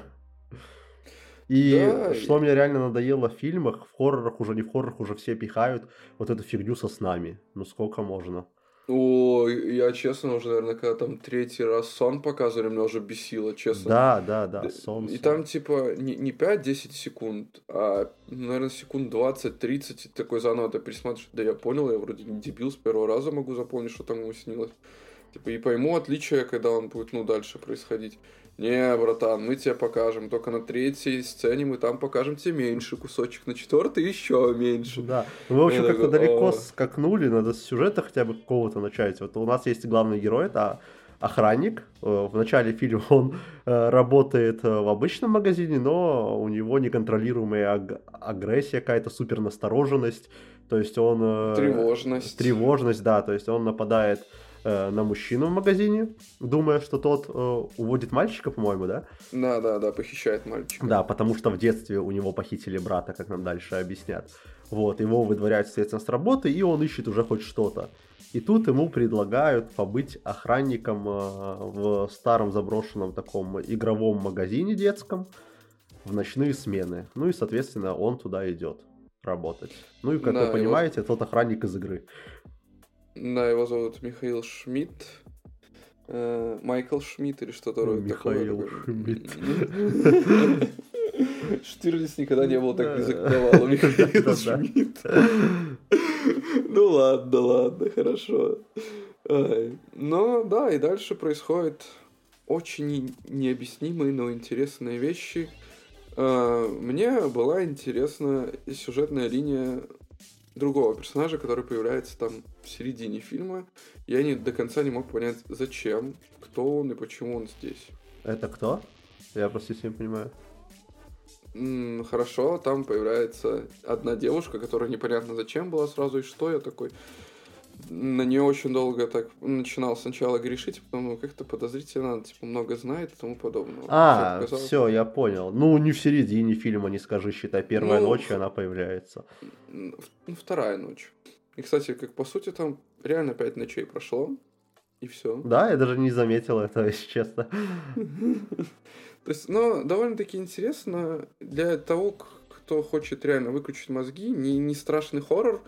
И да, что мне реально надоело в фильмах, в хоррорах уже, не в хоррорах, уже все пихают вот эту фигню со снами. Ну, сколько можно? О, я честно уже, наверное, когда там третий раз сон показывали, меня уже бесило, честно. Да, да, да, сон. И сон. там типа не, не 5-10 секунд, а, наверное, секунд 20-30, такой заново ты пересматриваешь. Да я понял, я вроде не дебил, с первого раза могу запомнить, что там ему снилось. Типа, и пойму отличие, когда он будет, ну, дальше происходить. Не, братан, мы тебе покажем. Только на третьей сцене мы там покажем тебе меньше кусочек. На четвертой еще меньше. Да. Мы, в общем, как-то далеко скакнули. Надо с сюжета хотя бы какого-то начать. Вот у нас есть главный герой, это охранник. Э, в начале фильма он э, работает э, в обычном магазине, но у него неконтролируемая аг- агрессия, какая-то супер настороженность. То есть он... Тревожность. Тревожность, да. То есть он нападает э, на мужчину в магазине, думая, что тот э, уводит мальчика, по-моему, да? Да, да, да, похищает мальчика. Да, потому что в детстве у него похитили брата, как нам дальше объяснят. Вот, его выдворяют, соответственно, с работы, и он ищет уже хоть что-то. И тут ему предлагают побыть охранником э, в старом заброшенном таком игровом магазине детском в ночные смены. Ну и, соответственно, он туда идет работать. Ну и, как да, вы понимаете, его... тот охранник из игры. Да, его зовут Михаил Шмидт. Э, Майкл Шмидт или что-то вроде Михаил Шмидт. Штирлиц никогда не был так языковал. Михаил Шмидт. Ну ладно, ладно, хорошо. Но да, и дальше происходят очень необъяснимые, но интересные вещи. Э, мне была интересна сюжетная линия другого персонажа, который появляется там в середине фильма. Я не до конца не мог понять, зачем, кто он и почему он здесь. Это кто? Я просто не понимаю. Хорошо, там появляется одна девушка, которая непонятно зачем была сразу и что. Я такой, на нее очень долго так начинал сначала грешить, потом ну, как-то подозрительно, она типа много знает и тому подобное. А, все, я понял. Ну, не в середине фильма, не скажи, считай, первая ну, ночь она появляется. Ну, вторая ночь. И, кстати, как по сути там реально пять ночей прошло, и все. Да, я даже не заметил этого, если честно. То есть, ну, довольно-таки интересно для того, кто хочет реально выключить мозги, не, не страшный хоррор,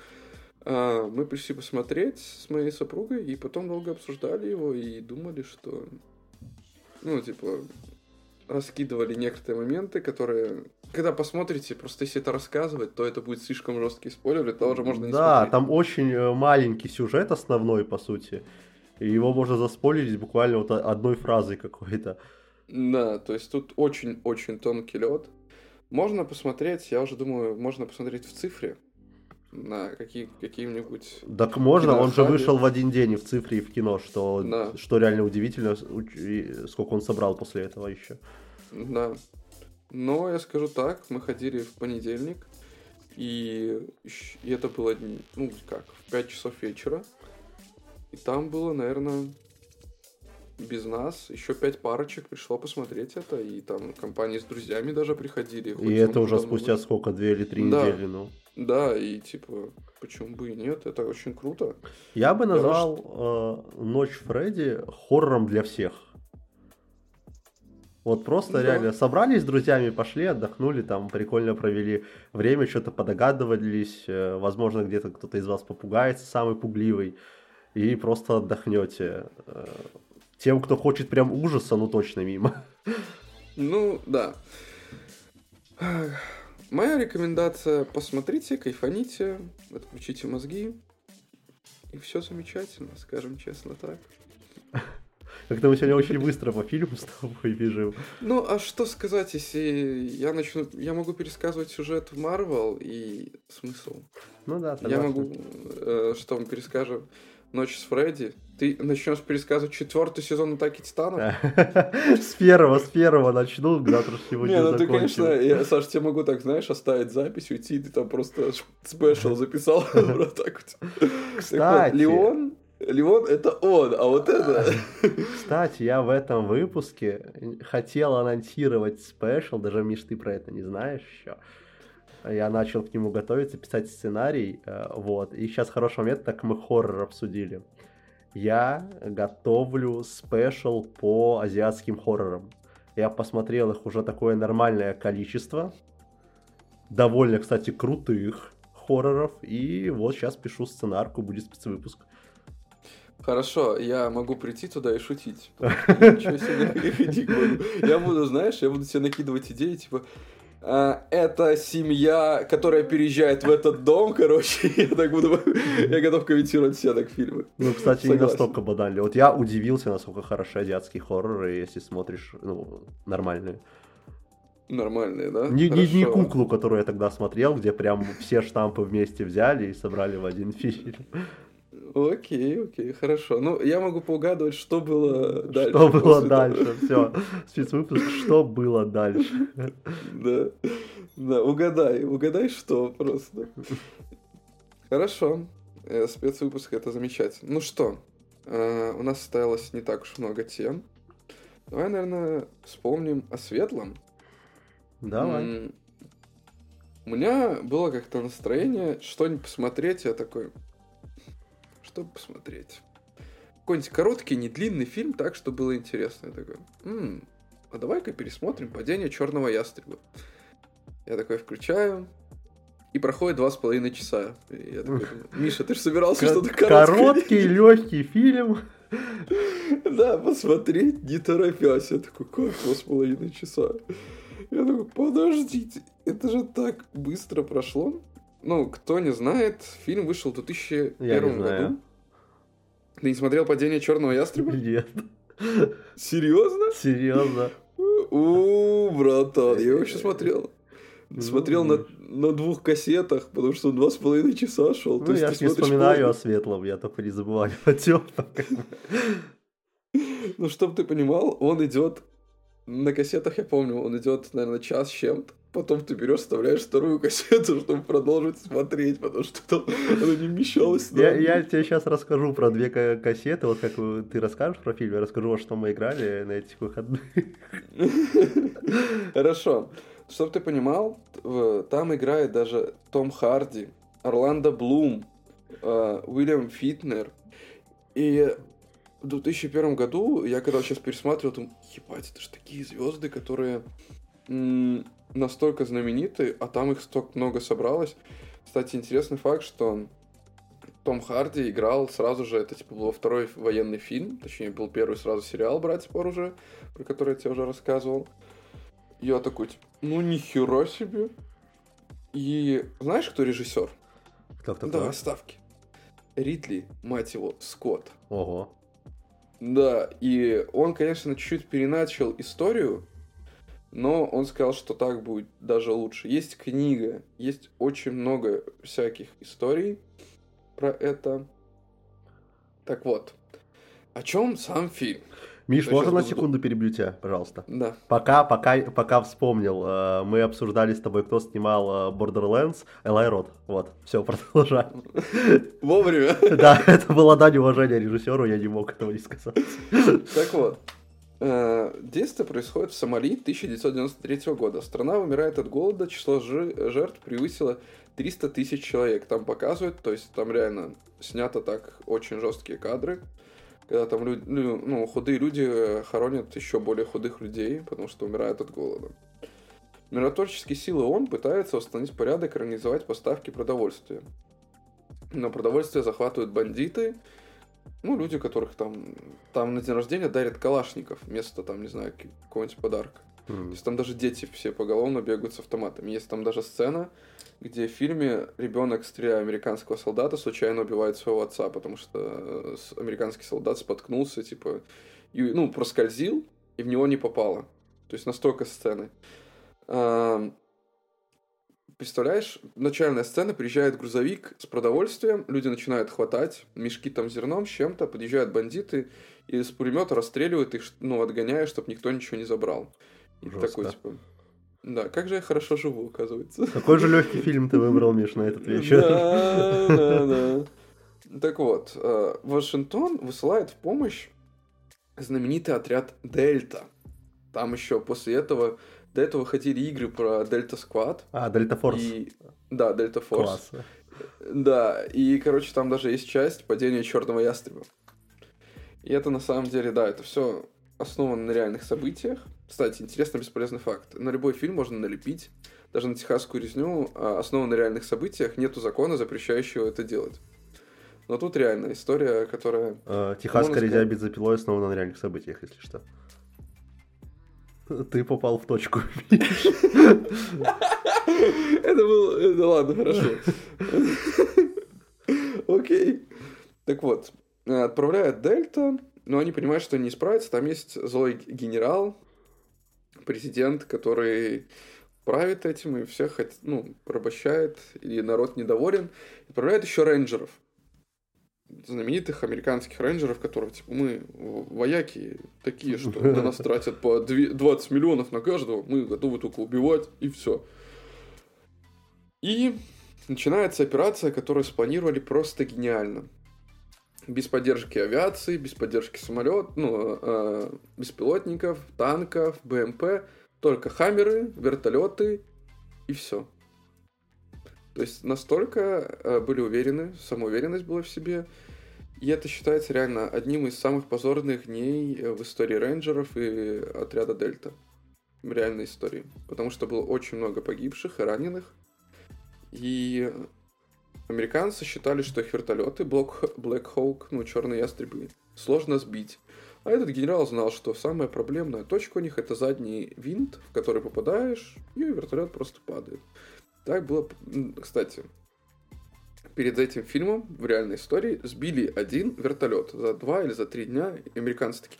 мы пришли посмотреть с моей супругой, и потом долго обсуждали его и думали, что, ну, типа, раскидывали некоторые моменты, которые, когда посмотрите, просто если это рассказывать, то это будет слишком жесткий спойлер, это уже можно не Да, смотреть. там очень э, маленький сюжет основной, по сути. И его можно заспойлерить буквально вот одной фразой какой-то. Да, то есть тут очень-очень тонкий лед. Можно посмотреть, я уже думаю, можно посмотреть в цифре, на какие, каким-нибудь... Так можно, он же вышел в один день и в цифре, и в кино, что, да. что реально удивительно, сколько он собрал после этого еще. Да. Но я скажу так, мы ходили в понедельник, и, и это было, ну как, в 5 часов вечера, и там было, наверное, без нас еще пять парочек пришло посмотреть это, и там компании с друзьями даже приходили. И это уже спустя был. сколько, две или три да. недели, ну. Да, и типа, почему бы и нет, это очень круто. Я бы назвал Я, э, Ночь Фредди хоррором для всех. Вот просто да. реально собрались с друзьями, пошли, отдохнули, там прикольно провели время, что-то подогадывались, э, возможно, где-то кто-то из вас попугается, самый пугливый, и просто отдохнете. Тем, кто хочет прям ужаса, ну точно мимо. Ну, да. Моя рекомендация – посмотрите, кайфаните, отключите мозги, и все замечательно, скажем честно так. Как-то мы сегодня очень быстро по фильму с тобой бежим. Ну, а что сказать, если я начну... Я могу пересказывать сюжет в Марвел и смысл. Ну да, согласен. Я могу... Э, что мы перескажем? Ночь с Фредди. Ты начнешь пересказывать четвертый сезон Атаки Титанов? С первого, с первого начну, к завтрашнему Не, ну ты, конечно, я, Саш, тебе могу так, знаешь, оставить запись, уйти, ты там просто спешл записал про Атаку Кстати. Леон, Леон это он, а вот это... Кстати, я в этом выпуске хотел анонсировать special, даже, Миш, ты про это не знаешь еще. Я начал к нему готовиться, писать сценарий, э, вот. И сейчас хороший момент, так мы хоррор обсудили. Я готовлю special по азиатским хоррорам. Я посмотрел их уже такое нормальное количество. Довольно, кстати, крутых хорроров. И вот сейчас пишу сценарку, будет спецвыпуск. Хорошо, я могу прийти туда и шутить. Ничего себе, Я буду, знаешь, я буду тебе накидывать идеи, типа, это семья, которая переезжает в этот дом, короче, я так буду, я готов комментировать все так фильмы. Ну, кстати, Согласен. не настолько банально. Вот я удивился, насколько хороши азиатские хорроры, если смотришь, ну, нормальные. Нормальные, да? Не, не, не куклу, которую я тогда смотрел, где прям все штампы вместе взяли и собрали в один фильм. Окей, окей, хорошо. Ну, я могу поугадывать, что было дальше. Что было дальше, все. Спецвыпуск, что было дальше. Да, да, угадай, угадай, что просто. Хорошо, э, спецвыпуск это замечательно. Ну что, э, у нас осталось не так уж много тем. Давай, наверное, вспомним о светлом. Давай. У меня было как-то настроение что-нибудь посмотреть, я такой, чтобы посмотреть. Какой-нибудь короткий, не длинный фильм, так, что было интересно. Я такой, м-м, а давай-ка пересмотрим «Падение черного ястреба». Я такой включаю, и проходит два с половиной часа. И я такой Миша, ты же собирался что-то короткое. Короткий, легкий фильм. Да, посмотреть, не торопясь. Я такой, как два с половиной часа? Я такой, подождите, это же так быстро прошло. Ну, кто не знает, фильм вышел в 2001 году. Ты не смотрел «Падение черного ястреба»? Нет. Серьезно? Серьезно. У, братан, я вообще смотрел. Ну, смотрел на, на двух кассетах, потому что два с половиной часа шел. Ну, я же не вспоминаю о светлом, я только не забываю о темном. Ну, чтобы ты понимал, он идет на кассетах, я помню, он идет, наверное, час с чем-то потом ты берешь, вставляешь вторую кассету, чтобы продолжить смотреть, потому что там оно не вмещалось. Я, я тебе сейчас расскажу про две кассеты, вот как ты расскажешь про фильм, я расскажу, во что мы играли на этих выходных. Хорошо. Чтобы ты понимал, там играет даже Том Харди, Орландо Блум, э, Уильям Фитнер. И в 2001 году, я когда сейчас пересматривал, думаю, ебать, это же такие звезды, которые настолько знамениты, а там их столько много собралось. Кстати, интересный факт, что том Харди играл сразу же, это типа был второй военный фильм, точнее был первый сразу сериал «Братья по оружию», про который я тебе уже рассказывал. Я такой, типа, ну нихера себе. И знаешь, кто режиссер? Кто, кто, Давай ставки. Ридли, мать его, Скотт. Ого. Да, и он, конечно, чуть-чуть переначал историю, но он сказал, что так будет даже лучше. Есть книга, есть очень много всяких историй про это. Так вот, о чем сам фильм? Миш, можно на секунду перебью тебя, пожалуйста? Да. Пока, пока, пока вспомнил, э, мы обсуждали с тобой, кто снимал э, Borderlands, Элай Рот. Вот, все, продолжай. Вовремя. Да, это было дань уважения режиссеру, я не мог этого не сказать. Так вот, Действие происходит в Сомали 1993 года. Страна умирает от голода, число жертв превысило 300 тысяч человек. Там показывают, то есть там реально снято так очень жесткие кадры когда там люди, ну, худые люди э, хоронят еще более худых людей, потому что умирают от голода. Миротворческие силы ООН пытаются установить порядок и организовать поставки продовольствия. Но продовольствие захватывают бандиты, ну, люди, которых там, там на день рождения дарят калашников вместо, там, не знаю, какого-нибудь подарка. Mm. То есть там даже дети все поголовно бегают с автоматами. Есть там даже сцена, где в фильме ребенок, стреляя американского солдата, случайно убивает своего отца, потому что э, американский солдат споткнулся, типа, и, ну, проскользил, и в него не попало. То есть настолько сцены. Представляешь, начальная сцена, приезжает грузовик с продовольствием, люди начинают хватать мешки там зерном с чем-то, подъезжают бандиты и с пулемета расстреливают их, ну, отгоняя, чтобы никто ничего не забрал. И такой, типа, да, как же я хорошо живу, оказывается. Какой же легкий фильм ты выбрал, Миш, на этот вечер? Да, да, да. Так вот, э, Вашингтон высылает в помощь знаменитый отряд Дельта. Там еще после этого, до этого ходили игры про Дельта Сквад. А, Дельта Форс. Да, Дельта Форс. Класс. Да, и, короче, там даже есть часть падения черного ястреба. И это на самом деле, да, это все основано на реальных событиях. Кстати, интересный бесполезный факт. На любой фильм можно налепить, даже на техасскую резню, а, основан на реальных событиях, нету закона, запрещающего это делать. Но тут реальная история, которая... А, техасская резня бензопилой основана на реальных событиях, если что. Ты попал в точку. Это был... Да ладно, хорошо. Окей. Так вот, отправляют Дельта, но они понимают, что не справятся. Там есть злой генерал, президент, который правит этим и всех ну, порабощает, и народ недоволен. Отправляет еще рейнджеров. Знаменитых американских рейнджеров, которые, типа, мы вояки такие, что на нас тратят по 20 миллионов на каждого, мы готовы только убивать, и все. И начинается операция, которую спланировали просто гениально без поддержки авиации, без поддержки самолет, ну, э, беспилотников, танков, БМП, только хаммеры, вертолеты и все. То есть настолько э, были уверены, самоуверенность была в себе, и это считается реально одним из самых позорных дней в истории рейнджеров и отряда Дельта. В реальной истории. Потому что было очень много погибших и раненых. И Американцы считали, что их вертолеты Black Hawk, ну, черные ястребы, сложно сбить. А этот генерал знал, что самая проблемная точка у них это задний винт, в который попадаешь, и вертолет просто падает. Так было, кстати, перед этим фильмом в реальной истории сбили один вертолет за два или за три дня. И американцы такие,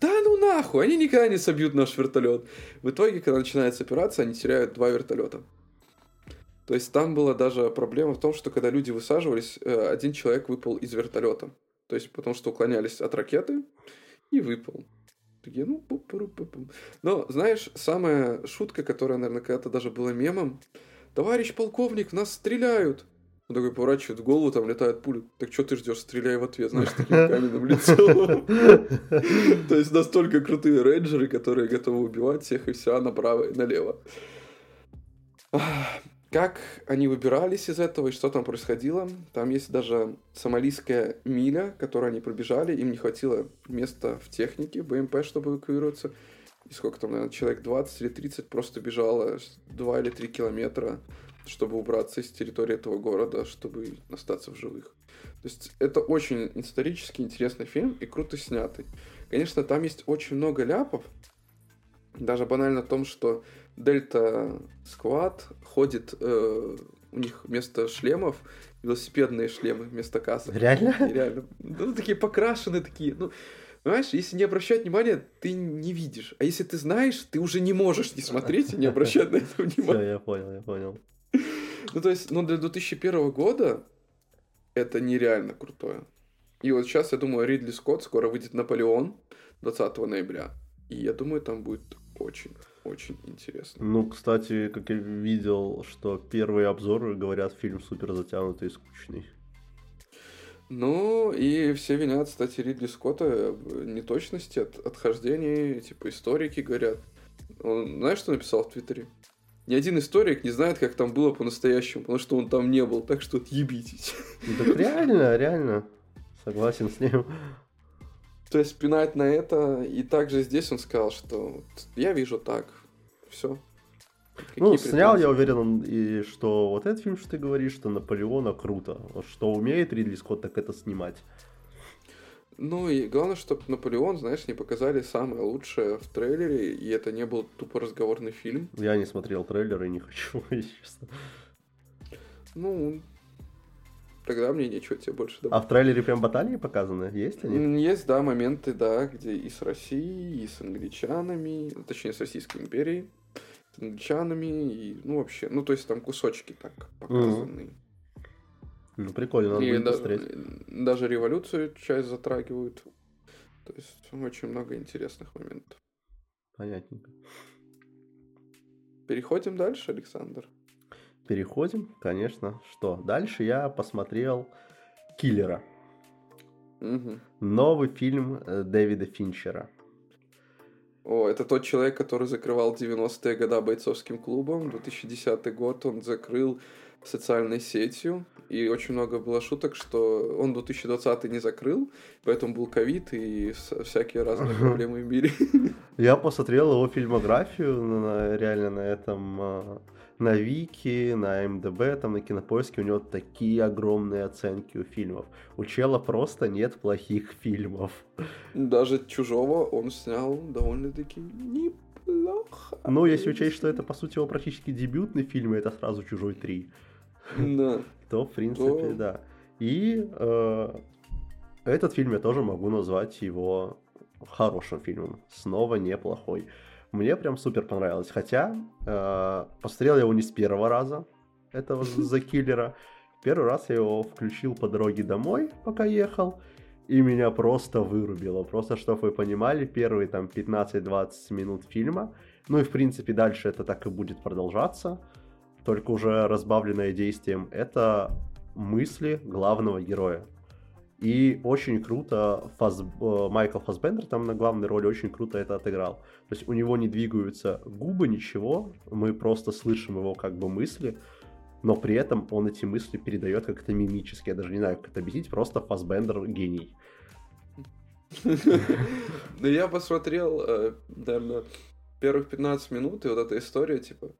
да ну нахуй, они никогда не собьют наш вертолет. В итоге, когда начинается операция, они теряют два вертолета. То есть там была даже проблема в том, что когда люди высаживались, э, один человек выпал из вертолета. То есть потому что уклонялись от ракеты и выпал. Такие, ну, пу -пу -пу. Но, знаешь, самая шутка, которая, наверное, когда-то даже была мемом, товарищ полковник, нас стреляют. Он такой поворачивает голову, там летает пуля. Так что ты ждешь, стреляй в ответ, знаешь, таким каменным лицом. То есть настолько крутые рейнджеры, которые готовы убивать всех и вся направо и налево. Как они выбирались из этого и что там происходило? Там есть даже сомалийская миля, которую они пробежали, им не хватило места в технике БМП, чтобы эвакуироваться. И сколько там, наверное, человек 20 или 30 просто бежало 2 или 3 километра, чтобы убраться из территории этого города, чтобы остаться в живых. То есть это очень исторически интересный фильм и круто снятый. Конечно, там есть очень много ляпов, даже банально в том, что Дельта Сквад ходит, э, у них вместо шлемов велосипедные шлемы вместо касок. Реально? Реально. Ну, такие покрашенные такие. Ну, понимаешь, если не обращать внимания, ты не видишь. А если ты знаешь, ты уже не можешь не смотреть и не обращать на это внимания. Все, я понял, я понял. Ну, то есть, ну, для 2001 года это нереально крутое. И вот сейчас, я думаю, Ридли Скотт скоро выйдет Наполеон 20 ноября. И я думаю, там будет очень, очень интересно. Ну, кстати, как я видел, что первые обзоры говорят, фильм супер затянутый и скучный. Ну, и все винят, кстати, Ридли Скотта неточности, от отхождений, типа историки говорят. Он, знаешь, что написал в Твиттере? Ни один историк не знает, как там было по-настоящему, потому что он там не был, так что отъебитесь. Ну, так реально, реально. Согласен с ним. То есть пинать на это, и также здесь он сказал, что я вижу так, все. Ну, снял, я уверен, и что вот этот фильм, что ты говоришь, что Наполеона круто. Что умеет Ридли Скотт, так это снимать. Ну и главное, чтобы Наполеон, знаешь, не показали самое лучшее в трейлере, и это не был тупо разговорный фильм. Я не смотрел трейлер и не хочу, честно. Ну, тогда мне нечего тебе больше добавить. А в трейлере прям баталии показаны? Есть они? Есть, да, моменты, да, где и с Россией, и с англичанами, точнее, с Российской империей, с англичанами, и, ну, вообще, ну, то есть там кусочки так показаны. Mm-hmm. Ну, прикольно, надо и будет да, посмотреть. Даже революцию часть затрагивают. То есть очень много интересных моментов. Понятненько. Переходим дальше, Александр. Переходим, конечно. Что? Дальше я посмотрел Киллера. Угу. Новый фильм э, Дэвида Финчера. О, это тот человек, который закрывал 90-е годы бойцовским клубом. 2010 год он закрыл социальной сетью. И очень много было шуток, что он 2020 не закрыл, поэтому был ковид и всякие разные проблемы в мире. Я посмотрел его фильмографию на, реально на этом а, на Вики, на МДБ, там на Кинопоиске у него такие огромные оценки у фильмов. У Чела просто нет плохих фильмов. Даже Чужого он снял довольно-таки неплохо. Ну, если учесть, что это, по сути, его практически дебютный фильм, и это сразу Чужой 3. Да. То, в принципе, да. И э, этот фильм я тоже могу назвать его хорошим фильмом. Снова неплохой. Мне прям супер понравилось. Хотя э, посмотрел я его не с первого раза, этого за киллера. Первый раз я его включил по дороге домой, пока ехал, и меня просто вырубило. Просто, чтобы вы понимали, первые там 15-20 минут фильма, ну и в принципе дальше это так и будет продолжаться, только уже разбавленное действием, это мысли главного героя. И очень круто Фаз... Э, Майкл Фасбендер там на главной роли очень круто это отыграл. То есть у него не двигаются губы, ничего, мы просто слышим его как бы мысли, но при этом он эти мысли передает как-то мимически. Я даже не знаю, как это объяснить, просто Фасбендер гений. Ну, я посмотрел, э, наверное, первых 15 минут, и вот эта история, типа,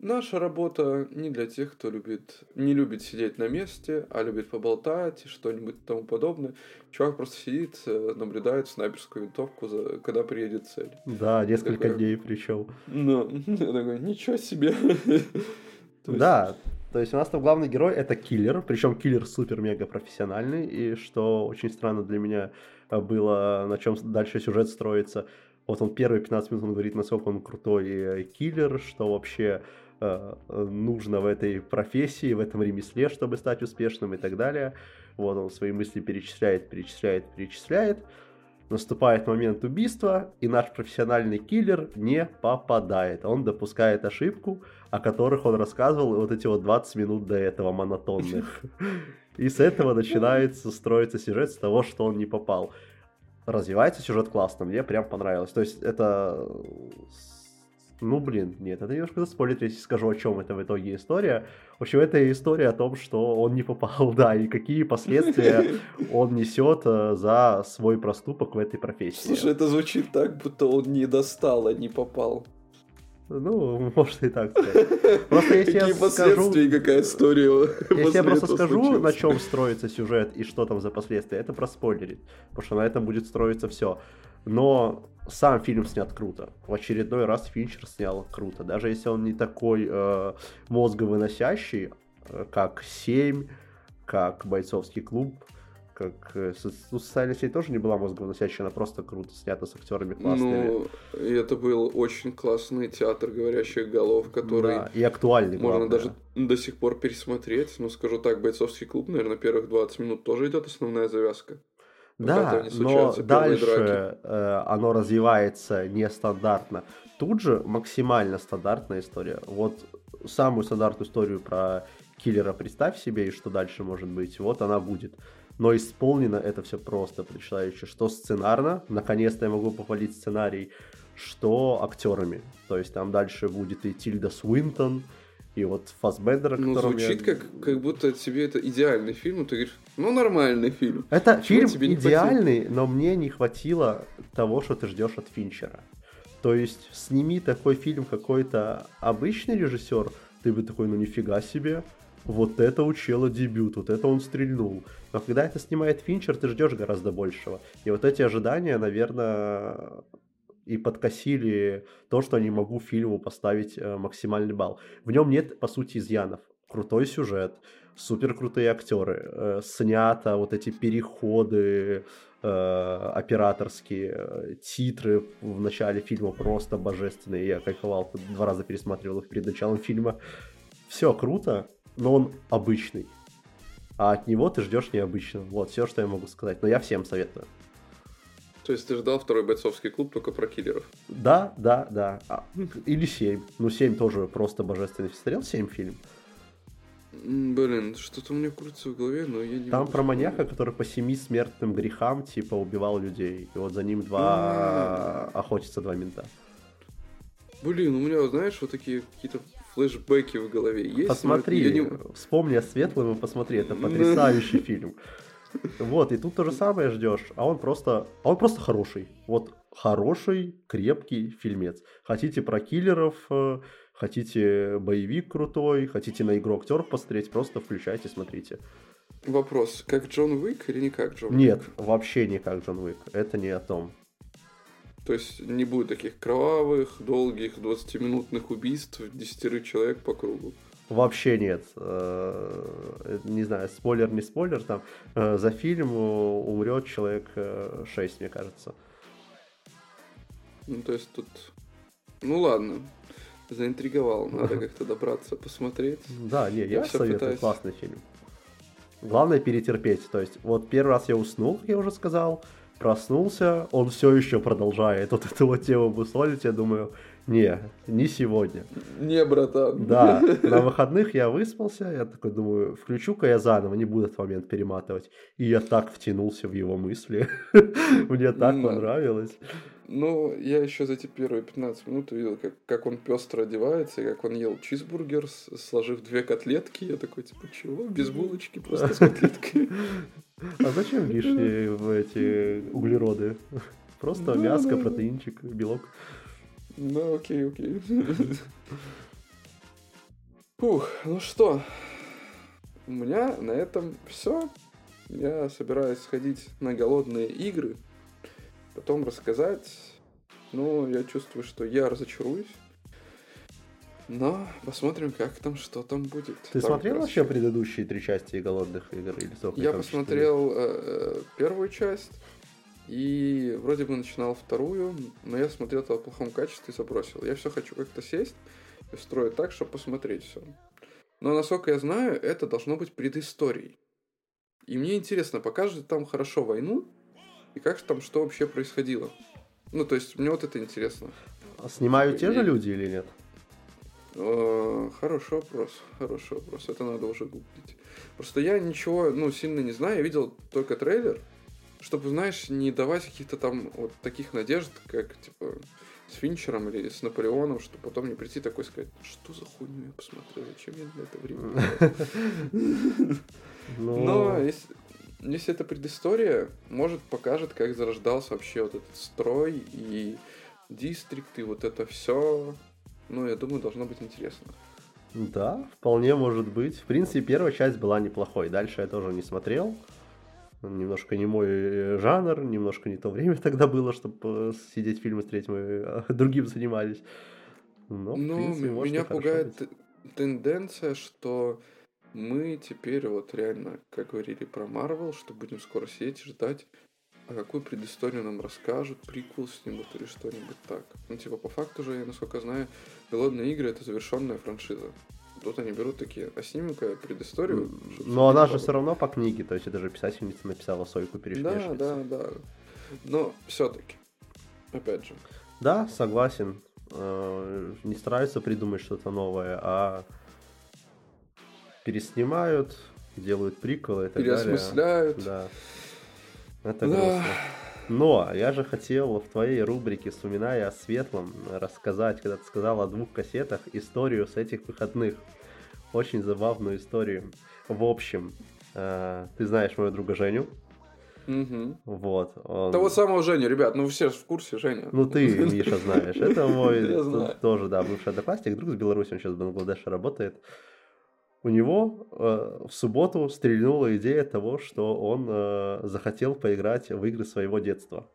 Наша работа не для тех, кто любит, не любит сидеть на месте, а любит поболтать и что-нибудь тому подобное. Чувак просто сидит, э, наблюдает снайперскую винтовку, за, когда приедет цель. Да, несколько такой, дней причем. Ну, я такой, ничего себе. Да, то есть у нас там главный герой это киллер, причем киллер супер-мега профессиональный, и что очень странно для меня э, было, на чем дальше сюжет строится. Вот он первые 15 минут он говорит, насколько он крутой э, киллер, что вообще нужно в этой профессии, в этом ремесле, чтобы стать успешным и так далее. Вот он свои мысли перечисляет, перечисляет, перечисляет. Наступает момент убийства, и наш профессиональный киллер не попадает. Он допускает ошибку, о которых он рассказывал вот эти вот 20 минут до этого монотонных. И с этого начинается строиться сюжет с того, что он не попал. Развивается сюжет классно, мне прям понравилось. То есть это ну, блин, нет, это немножко заспойлит, если скажу, о чем это в итоге история. В общем, это история о том, что он не попал, да, и какие последствия он несет э, за свой проступок в этой профессии. Слушай, это звучит так, будто он не достал, а не попал. Ну, может и так сказать. Просто если Какие я скажу... какая история Если я просто скажу, случилось. на чем строится сюжет и что там за последствия, это проспойлерит. Потому что на этом будет строиться все. Но сам фильм снят круто. В очередной раз Финчер снял круто. Даже если он не такой э, мозговыносящий, э, как «Семь», как «Бойцовский клуб», как... Э, ну, социальная сеть тоже не была мозговыносящая, она просто круто снята с актерами классными. Ну, это был очень классный театр говорящих голов, который... Да, и актуальный, Можно главное. даже до сих пор пересмотреть. Ну, скажу так, «Бойцовский клуб», наверное, первых 20 минут тоже идет основная завязка. Да, но дальше э, оно развивается нестандартно. Тут же максимально стандартная история. Вот самую стандартную историю про киллера представь себе, и что дальше может быть, вот она будет. Но исполнено это все просто потрясающе. Что сценарно, наконец-то я могу похвалить сценарий, что актерами. То есть там дальше будет и Тильда Свинтон, и вот Фасбендера, ну, звучит я... как, как будто тебе это идеальный фильм, ты говоришь, ну, нормальный фильм. Это Почему фильм тебе идеальный, хватило? но мне не хватило того, что ты ждешь от Финчера. То есть, сними такой фильм какой-то обычный режиссер, ты бы такой, ну нифига себе, вот это у чела дебют, вот это он стрельнул. Но когда это снимает Финчер, ты ждешь гораздо большего. И вот эти ожидания, наверное, и подкосили то, что не могу фильму поставить э, максимальный балл. В нем нет, по сути, изъянов. Крутой сюжет, супер крутые актеры, э, снято вот эти переходы э, операторские, титры в начале фильма просто божественные. Я кайфовал, два раза пересматривал их перед началом фильма. Все круто, но он обычный. А от него ты ждешь необычного. Вот все, что я могу сказать. Но я всем советую. То есть ты ждал второй бойцовский клуб только про киллеров? Да, да, да. А, или 7. Ну, 7 тоже просто божественный. Смотрел 7 фильм? Блин, что-то у меня крутится в голове, но я не Там про маньяка, который по семи смертным грехам, типа, убивал людей. И вот за ним два охотятся два мента. Блин, у меня, знаешь, вот такие какие-то флешбеки в голове есть. Посмотри, не... вспомни о светлом и посмотри, это потрясающий фильм. Вот, и тут то же самое ждешь, а он просто, а он просто хороший. Вот хороший, крепкий фильмец. Хотите про киллеров, э, хотите боевик крутой, хотите на игру актеров посмотреть, просто включайте, смотрите. Вопрос, как Джон Уик или не как Джон Уик? Нет, вообще не как Джон Уик. Это не о том. То есть не будет таких кровавых, долгих, 20-минутных убийств десятерых человек по кругу. Вообще нет. Э, не знаю, спойлер, не спойлер, там э, за фильм умрет человек 6, э, мне кажется. Ну, то есть тут... Ну, ладно. Заинтриговал. Надо как-то добраться, посмотреть. Да, не, я, я советую. Классный фильм. Главное перетерпеть. То есть, вот первый раз я уснул, я уже сказал проснулся, он все еще продолжает вот эту вот тему мусолить, я думаю, не, не сегодня. Не, братан. Да, на выходных я выспался, я такой думаю, включу-ка я заново, не буду этот момент перематывать. И я так втянулся в его мысли, мне так понравилось. Ну, я еще за эти первые 15 минут увидел, как, как он пестро одевается, и как он ел чизбургер, сложив две котлетки. Я такой, типа, чего? Без булочки, просто с котлеткой. А зачем лишние в эти углероды? Просто мяско, протеинчик, белок. Ну, окей, окей. Фух, ну что, у меня на этом все. Я собираюсь сходить на голодные игры, потом рассказать. Но я чувствую, что я разочаруюсь. Но посмотрим, как там, что там будет. Ты Пару смотрел вообще предыдущие три части голодных игр или сколько? Я посмотрел э, первую часть и вроде бы начинал вторую, но я смотрел это в плохом качестве и забросил. Я все хочу как-то сесть и строить так, чтобы посмотреть все. Но насколько я знаю, это должно быть предысторией. И мне интересно, покажут там хорошо войну и как там что вообще происходило. Ну, то есть, мне вот это интересно. А снимают те же люди или нет? Э, хороший вопрос, хороший вопрос. Это надо уже гуглить. Просто я ничего, ну, сильно не знаю. Я видел только трейлер, чтобы, знаешь, не давать каких-то там вот таких надежд, как, типа, с Финчером или с Наполеоном, чтобы потом не прийти такой сказать, что за хуйню я посмотрел, зачем я на это время Но если, если это предыстория, может покажет, как зарождался вообще вот этот строй и дистрикт и вот это все, ну, я думаю, должно быть интересно. Да, вполне может быть. В принципе, первая часть была неплохой. Дальше я тоже не смотрел. Немножко не мой э, жанр, немножко не то время тогда было, чтобы э, сидеть фильмы смотреть, мы э, другим занимались. Но, ну, принципе, меня пугает быть. тенденция, что мы теперь вот реально, как говорили про Марвел, что будем скоро сидеть и ждать а какую предысторию нам расскажут, приквел снимут или что-нибудь так. Ну, типа, по факту же, я насколько знаю, «Голодные игры» — это завершенная франшиза. Тут они берут такие, а снимем-ка предысторию. Но она же все равно по книге, то есть это же писательница написала Сойку перешли. Да, да, да. Но все-таки, опять же. Да, согласен. Э, не стараются придумать что-то новое, а переснимают, делают приквелы и так Переосмысляют. далее. Да. Это да. грустно. Но я же хотел в твоей рубрике «Вспоминая о светлом» рассказать, когда ты сказал о двух кассетах, историю с этих выходных. Очень забавную историю. В общем, э, ты знаешь моего друга Женю. Угу. Вот. Он... Того самого Женю, ребят, ну все же в курсе Женя. Ну ты, Миша, знаешь. Это мой тоже, да, бывший одноклассник, друг с Беларуси, он сейчас в Бангладеше работает у него э, в субботу стрельнула идея того, что он э, захотел поиграть в игры своего детства.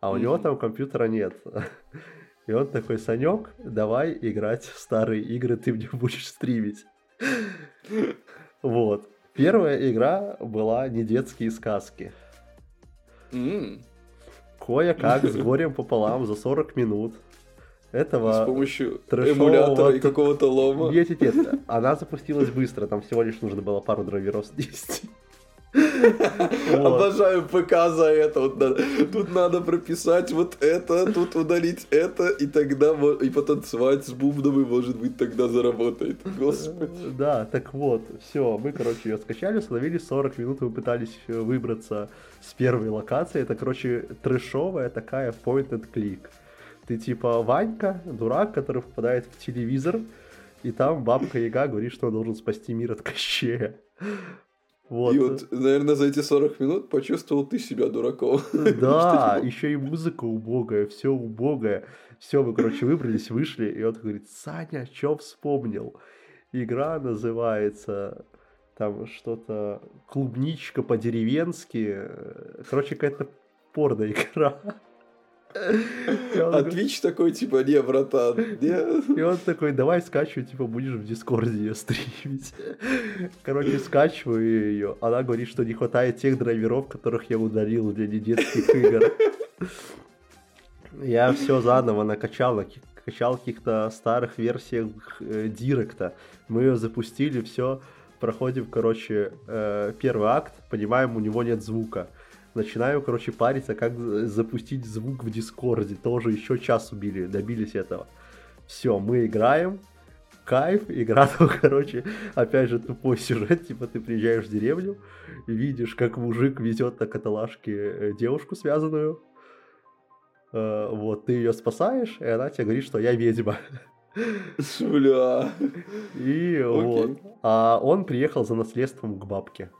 А у mm-hmm. него там компьютера нет. И он такой, Санек, давай играть в старые игры, ты мне будешь стримить. Вот. Первая игра была не детские сказки. Mm. Кое-как с горем пополам за 40 минут этого С помощью эмулятора и какого-то лома. Нет, нет, нет. Она запустилась быстро, там всего лишь нужно было пару драйверов снести. Обожаю ПК за это. Тут надо прописать вот это, тут удалить это, и тогда и потанцевать с бубном, и может быть тогда заработает. Господи. Да, так вот, все, мы, короче, ее скачали, установили 40 минут, мы пытались выбраться с первой локации. Это, короче, трэшовая такая point and click. Ты типа Ванька, дурак, который попадает в телевизор, и там бабка Яга говорит, что он должен спасти мир от Кощея. Вот. И вот, наверное, за эти 40 минут почувствовал ты себя дураком. Да, еще и музыка убогая, все убогое. Все, мы, короче, выбрались, вышли, и он говорит, Саня, что вспомнил? Игра называется там что-то клубничка по-деревенски. Короче, какая-то порная игра. А Twitch такой, типа, не, братан, не. И он такой, давай скачивай, типа, будешь в Дискорде ее стримить. Короче, скачиваю ее. Она говорит, что не хватает тех драйверов, которых я удалил для недетских игр. Я все заново накачал, качал каких-то старых версиях э, Директа. Мы ее запустили, все. Проходим, короче, э, первый акт, понимаем, у него нет звука начинаю, короче, париться, как запустить звук в Дискорде. Тоже еще час убили, добились этого. Все, мы играем, кайф, игра там, короче, опять же, тупой сюжет, типа ты приезжаешь в деревню, видишь, как мужик везет на каталажке э, девушку связанную, э, вот, ты ее спасаешь, и она тебе говорит, что я ведьма. Бля. И okay. вот. А он приехал за наследством к бабке.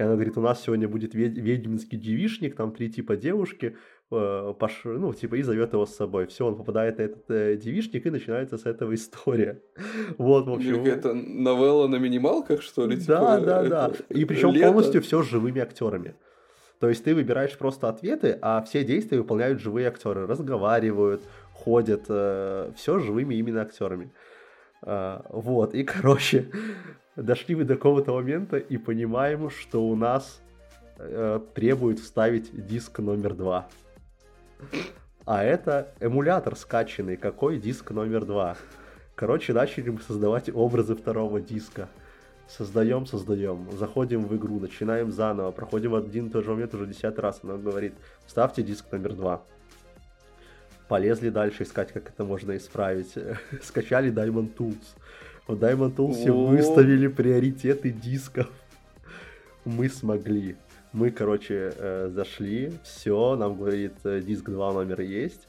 И она говорит, у нас сегодня будет ведьминский девишник, там три типа девушки, э, пош... ну, типа, и зовет его с собой. Все, он попадает на этот э, девишник, и начинается с этого история. Вот, в общем. Это новелла на минималках, что ли? Да, типа, да, да. И причем полностью все с живыми актерами. То есть ты выбираешь просто ответы, а все действия выполняют живые актеры, разговаривают, ходят, э, все живыми именно актерами. Uh, вот, и, короче, дошли мы до какого-то момента и понимаем, что у нас э, требует вставить диск номер два. А это эмулятор скачанный. Какой диск номер два? Короче, начали мы создавать образы второго диска. Создаем, создаем, заходим в игру, начинаем заново, проходим один и тот же момент уже десятый раз. Она говорит, ставьте диск номер два. Полезли дальше искать, как это можно исправить. Скачали Diamond Tools в Diamond Tools выставили приоритеты дисков. Мы смогли. Мы, короче, э, зашли, все, нам говорит, э, диск 2 номер есть.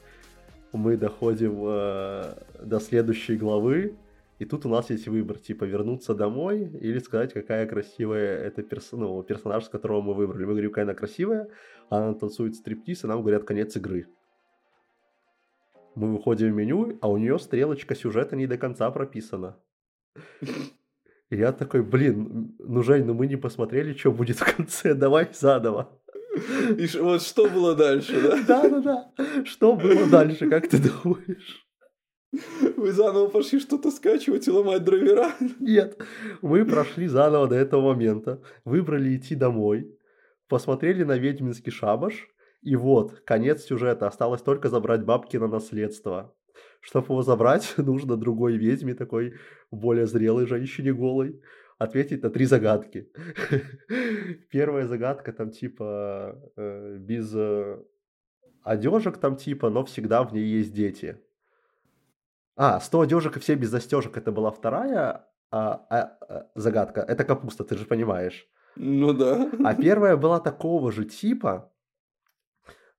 Мы доходим э, до следующей главы, и тут у нас есть выбор, типа, вернуться домой или сказать, какая красивая это перс... ну, персонаж, с которого мы выбрали. Мы говорим, какая она красивая, она танцует стриптиз, и нам говорят, конец игры. Мы выходим в меню, а у нее стрелочка сюжета не до конца прописана. И я такой, блин, ну, Жень, ну мы не посмотрели, что будет в конце, давай заново. И вот что было дальше, да? Да-да-да. Что было дальше, как ты думаешь? Вы заново пошли что-то скачивать и ломать драйвера? Нет, мы прошли заново до этого момента, выбрали идти домой, посмотрели на ведьминский шабаш, и вот, конец сюжета, осталось только забрать бабки на наследство. Чтобы его забрать, нужно другой ведьме, такой более зрелой женщине голой, ответить на три загадки. Первая загадка там типа э, без э, одежек там типа, но всегда в ней есть дети. А, 100 одежек и все без застежек, это была вторая а, а, а, загадка. Это капуста, ты же понимаешь. Ну да. А первая была такого же типа,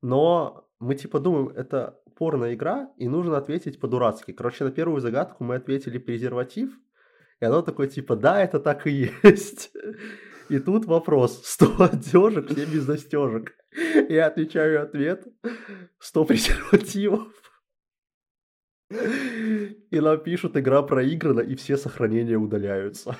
но мы типа думаем, это порно-игра, и нужно ответить по-дурацки. Короче, на первую загадку мы ответили презерватив, и оно такое типа, да, это так и есть. И тут вопрос, 100 одежек, все без застежек. Я отвечаю ответ, 100 презервативов. И нам пишут, игра проиграна, и все сохранения удаляются.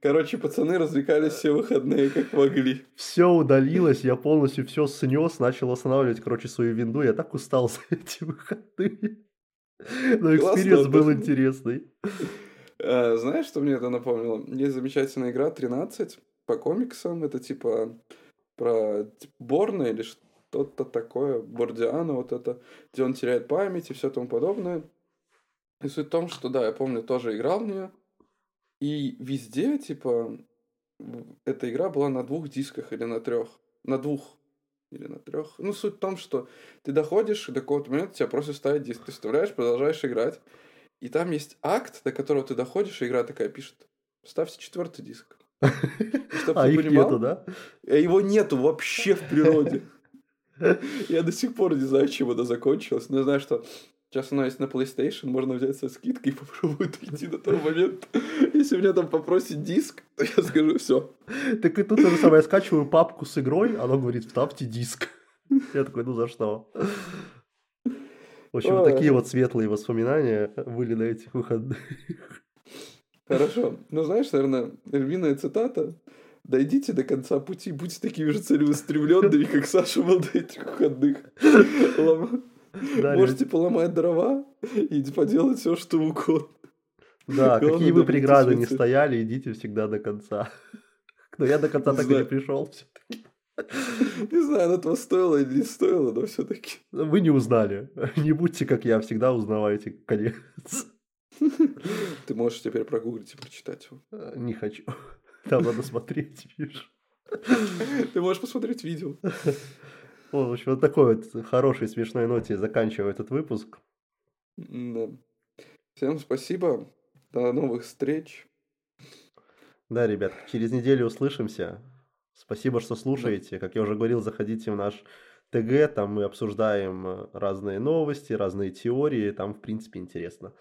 Короче, пацаны развлекались все выходные, как могли. Все удалилось, я полностью все снес, начал восстанавливать, короче, свою винду. Я так устал за эти выходные. Но experience был интересный. А, знаешь, что мне это напомнило? Есть замечательная игра 13 по комиксам. Это типа про типа, Борна или что-то такое, Борниана, вот это, где он теряет память и все тому подобное. И суть в том, что да, я помню, тоже играл в нее. И везде, типа, эта игра была на двух дисках или на трех. На двух или на трех. Ну, суть в том, что ты доходишь до какого-то момента, тебя просто ставят диск. Ты вставляешь, продолжаешь играть. И там есть акт, до которого ты доходишь, и игра такая пишет. Ставьте четвертый диск. Чтобы а их понимал, нету, да? А его нету вообще в природе. Я до сих пор не знаю, чем это закончилось, но я знаю, что Сейчас оно есть на PlayStation, можно взять со скидкой и попробовать дойти до того момента. Если меня там попросит диск, то я скажу все. Так и тут то же самое, я скачиваю папку с игрой, оно говорит, вставьте диск. Я такой, ну за что? В общем, такие вот светлые воспоминания были на этих выходных. Хорошо. Ну, знаешь, наверное, львиная цитата. Дойдите до конца пути, будьте такими же целеустремленными, как Саша был до этих выходных. Да, Можете поломать дрова и поделать все, что угодно. Да, Главное, какие бы преграды не стояли, идите всегда до конца. Но я до конца так и не пришел все-таки. Не знаю, оно этого стоило или не стоило, но все-таки. Вы не узнали. Не будьте, как я, всегда узнавайте конец. Ты можешь теперь прогуглить и прочитать его. Э, не хочу. Там надо смотреть, видишь. Ты можешь посмотреть видео. Ну, в общем, вот такой вот хорошей смешной ноте заканчиваю этот выпуск. Да. Всем спасибо. До новых встреч. Да, ребят, через неделю услышимся. Спасибо, что слушаете. Как я уже говорил, заходите в наш ТГ, там мы обсуждаем э, разные новости, разные теории, там, в принципе, интересно.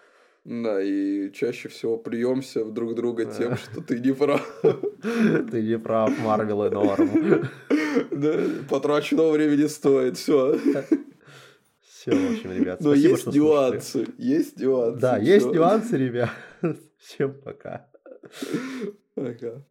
Да, и чаще всего плюемся друг друга тем, что ты не прав. Ты не прав, Марвел и норм. Да, потраченного времени стоит, все. Все, в общем, ребят, Но спасибо, есть что нюансы, слушали. есть нюансы. Да, все. есть нюансы, ребят. Всем пока. Пока.